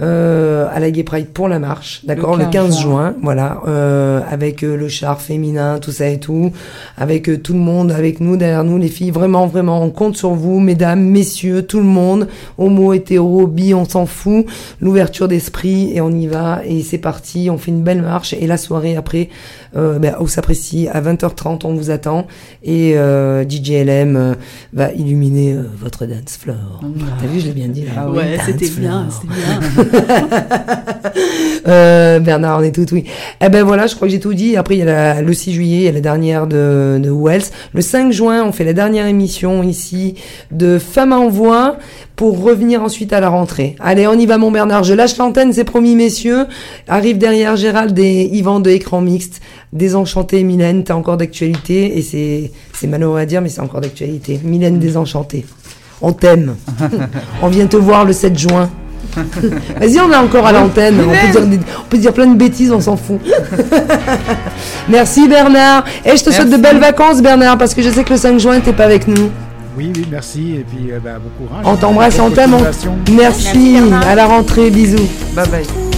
Euh, à la Gay Pride pour la marche, d'accord, le 15 15 juin, juin. voilà, euh, avec euh, le char féminin, tout ça et tout, avec euh, tout le monde, avec nous, derrière nous, les filles, vraiment, vraiment, on compte sur vous, mesdames, messieurs, tout le monde, homo, hétéro, bi, on s'en fout, l'ouverture d'esprit, et on y va, et c'est parti, on fait une belle marche, et la soirée après, euh, ben, où s'apprécie, à 20h30, on vous attend, et euh, DJ LM euh, va illuminer euh, votre dance floor. T'as vu, je l'ai bien dit là. Ah oui, Ouais, dance c'était bien, c'était bien. Euh, Bernard, on est tout oui. Eh ben voilà, je crois que j'ai tout dit. Après, il y a la- le 6 juillet, il y a la dernière de, de Wells. Le 5 juin, on fait la dernière émission ici de Femmes en Voix pour revenir ensuite à la rentrée. Allez, on y va mon Bernard, je lâche l'antenne, c'est promis messieurs. Arrive derrière Gérald et Yvan de Écran Mixte. désenchanté. Mylène, t'as encore d'actualité et c'est, c'est Mano à dire mais c'est encore d'actualité. Mylène désenchantée. On t'aime. on vient te voir le 7 juin. Vas-y, on est encore à l'antenne. On, on, peut dire plein de bêtises, on s'en fout. Merci Bernard. Et je te souhaite de belles vacances Bernard, parce que je sais que le 5 juin, t'es pas avec nous oui, oui, merci. Et puis, euh, bah, bon courage. On t'embrasse, on t'aime. Merci. Merci. À la rentrée. Bisous. Bye bye.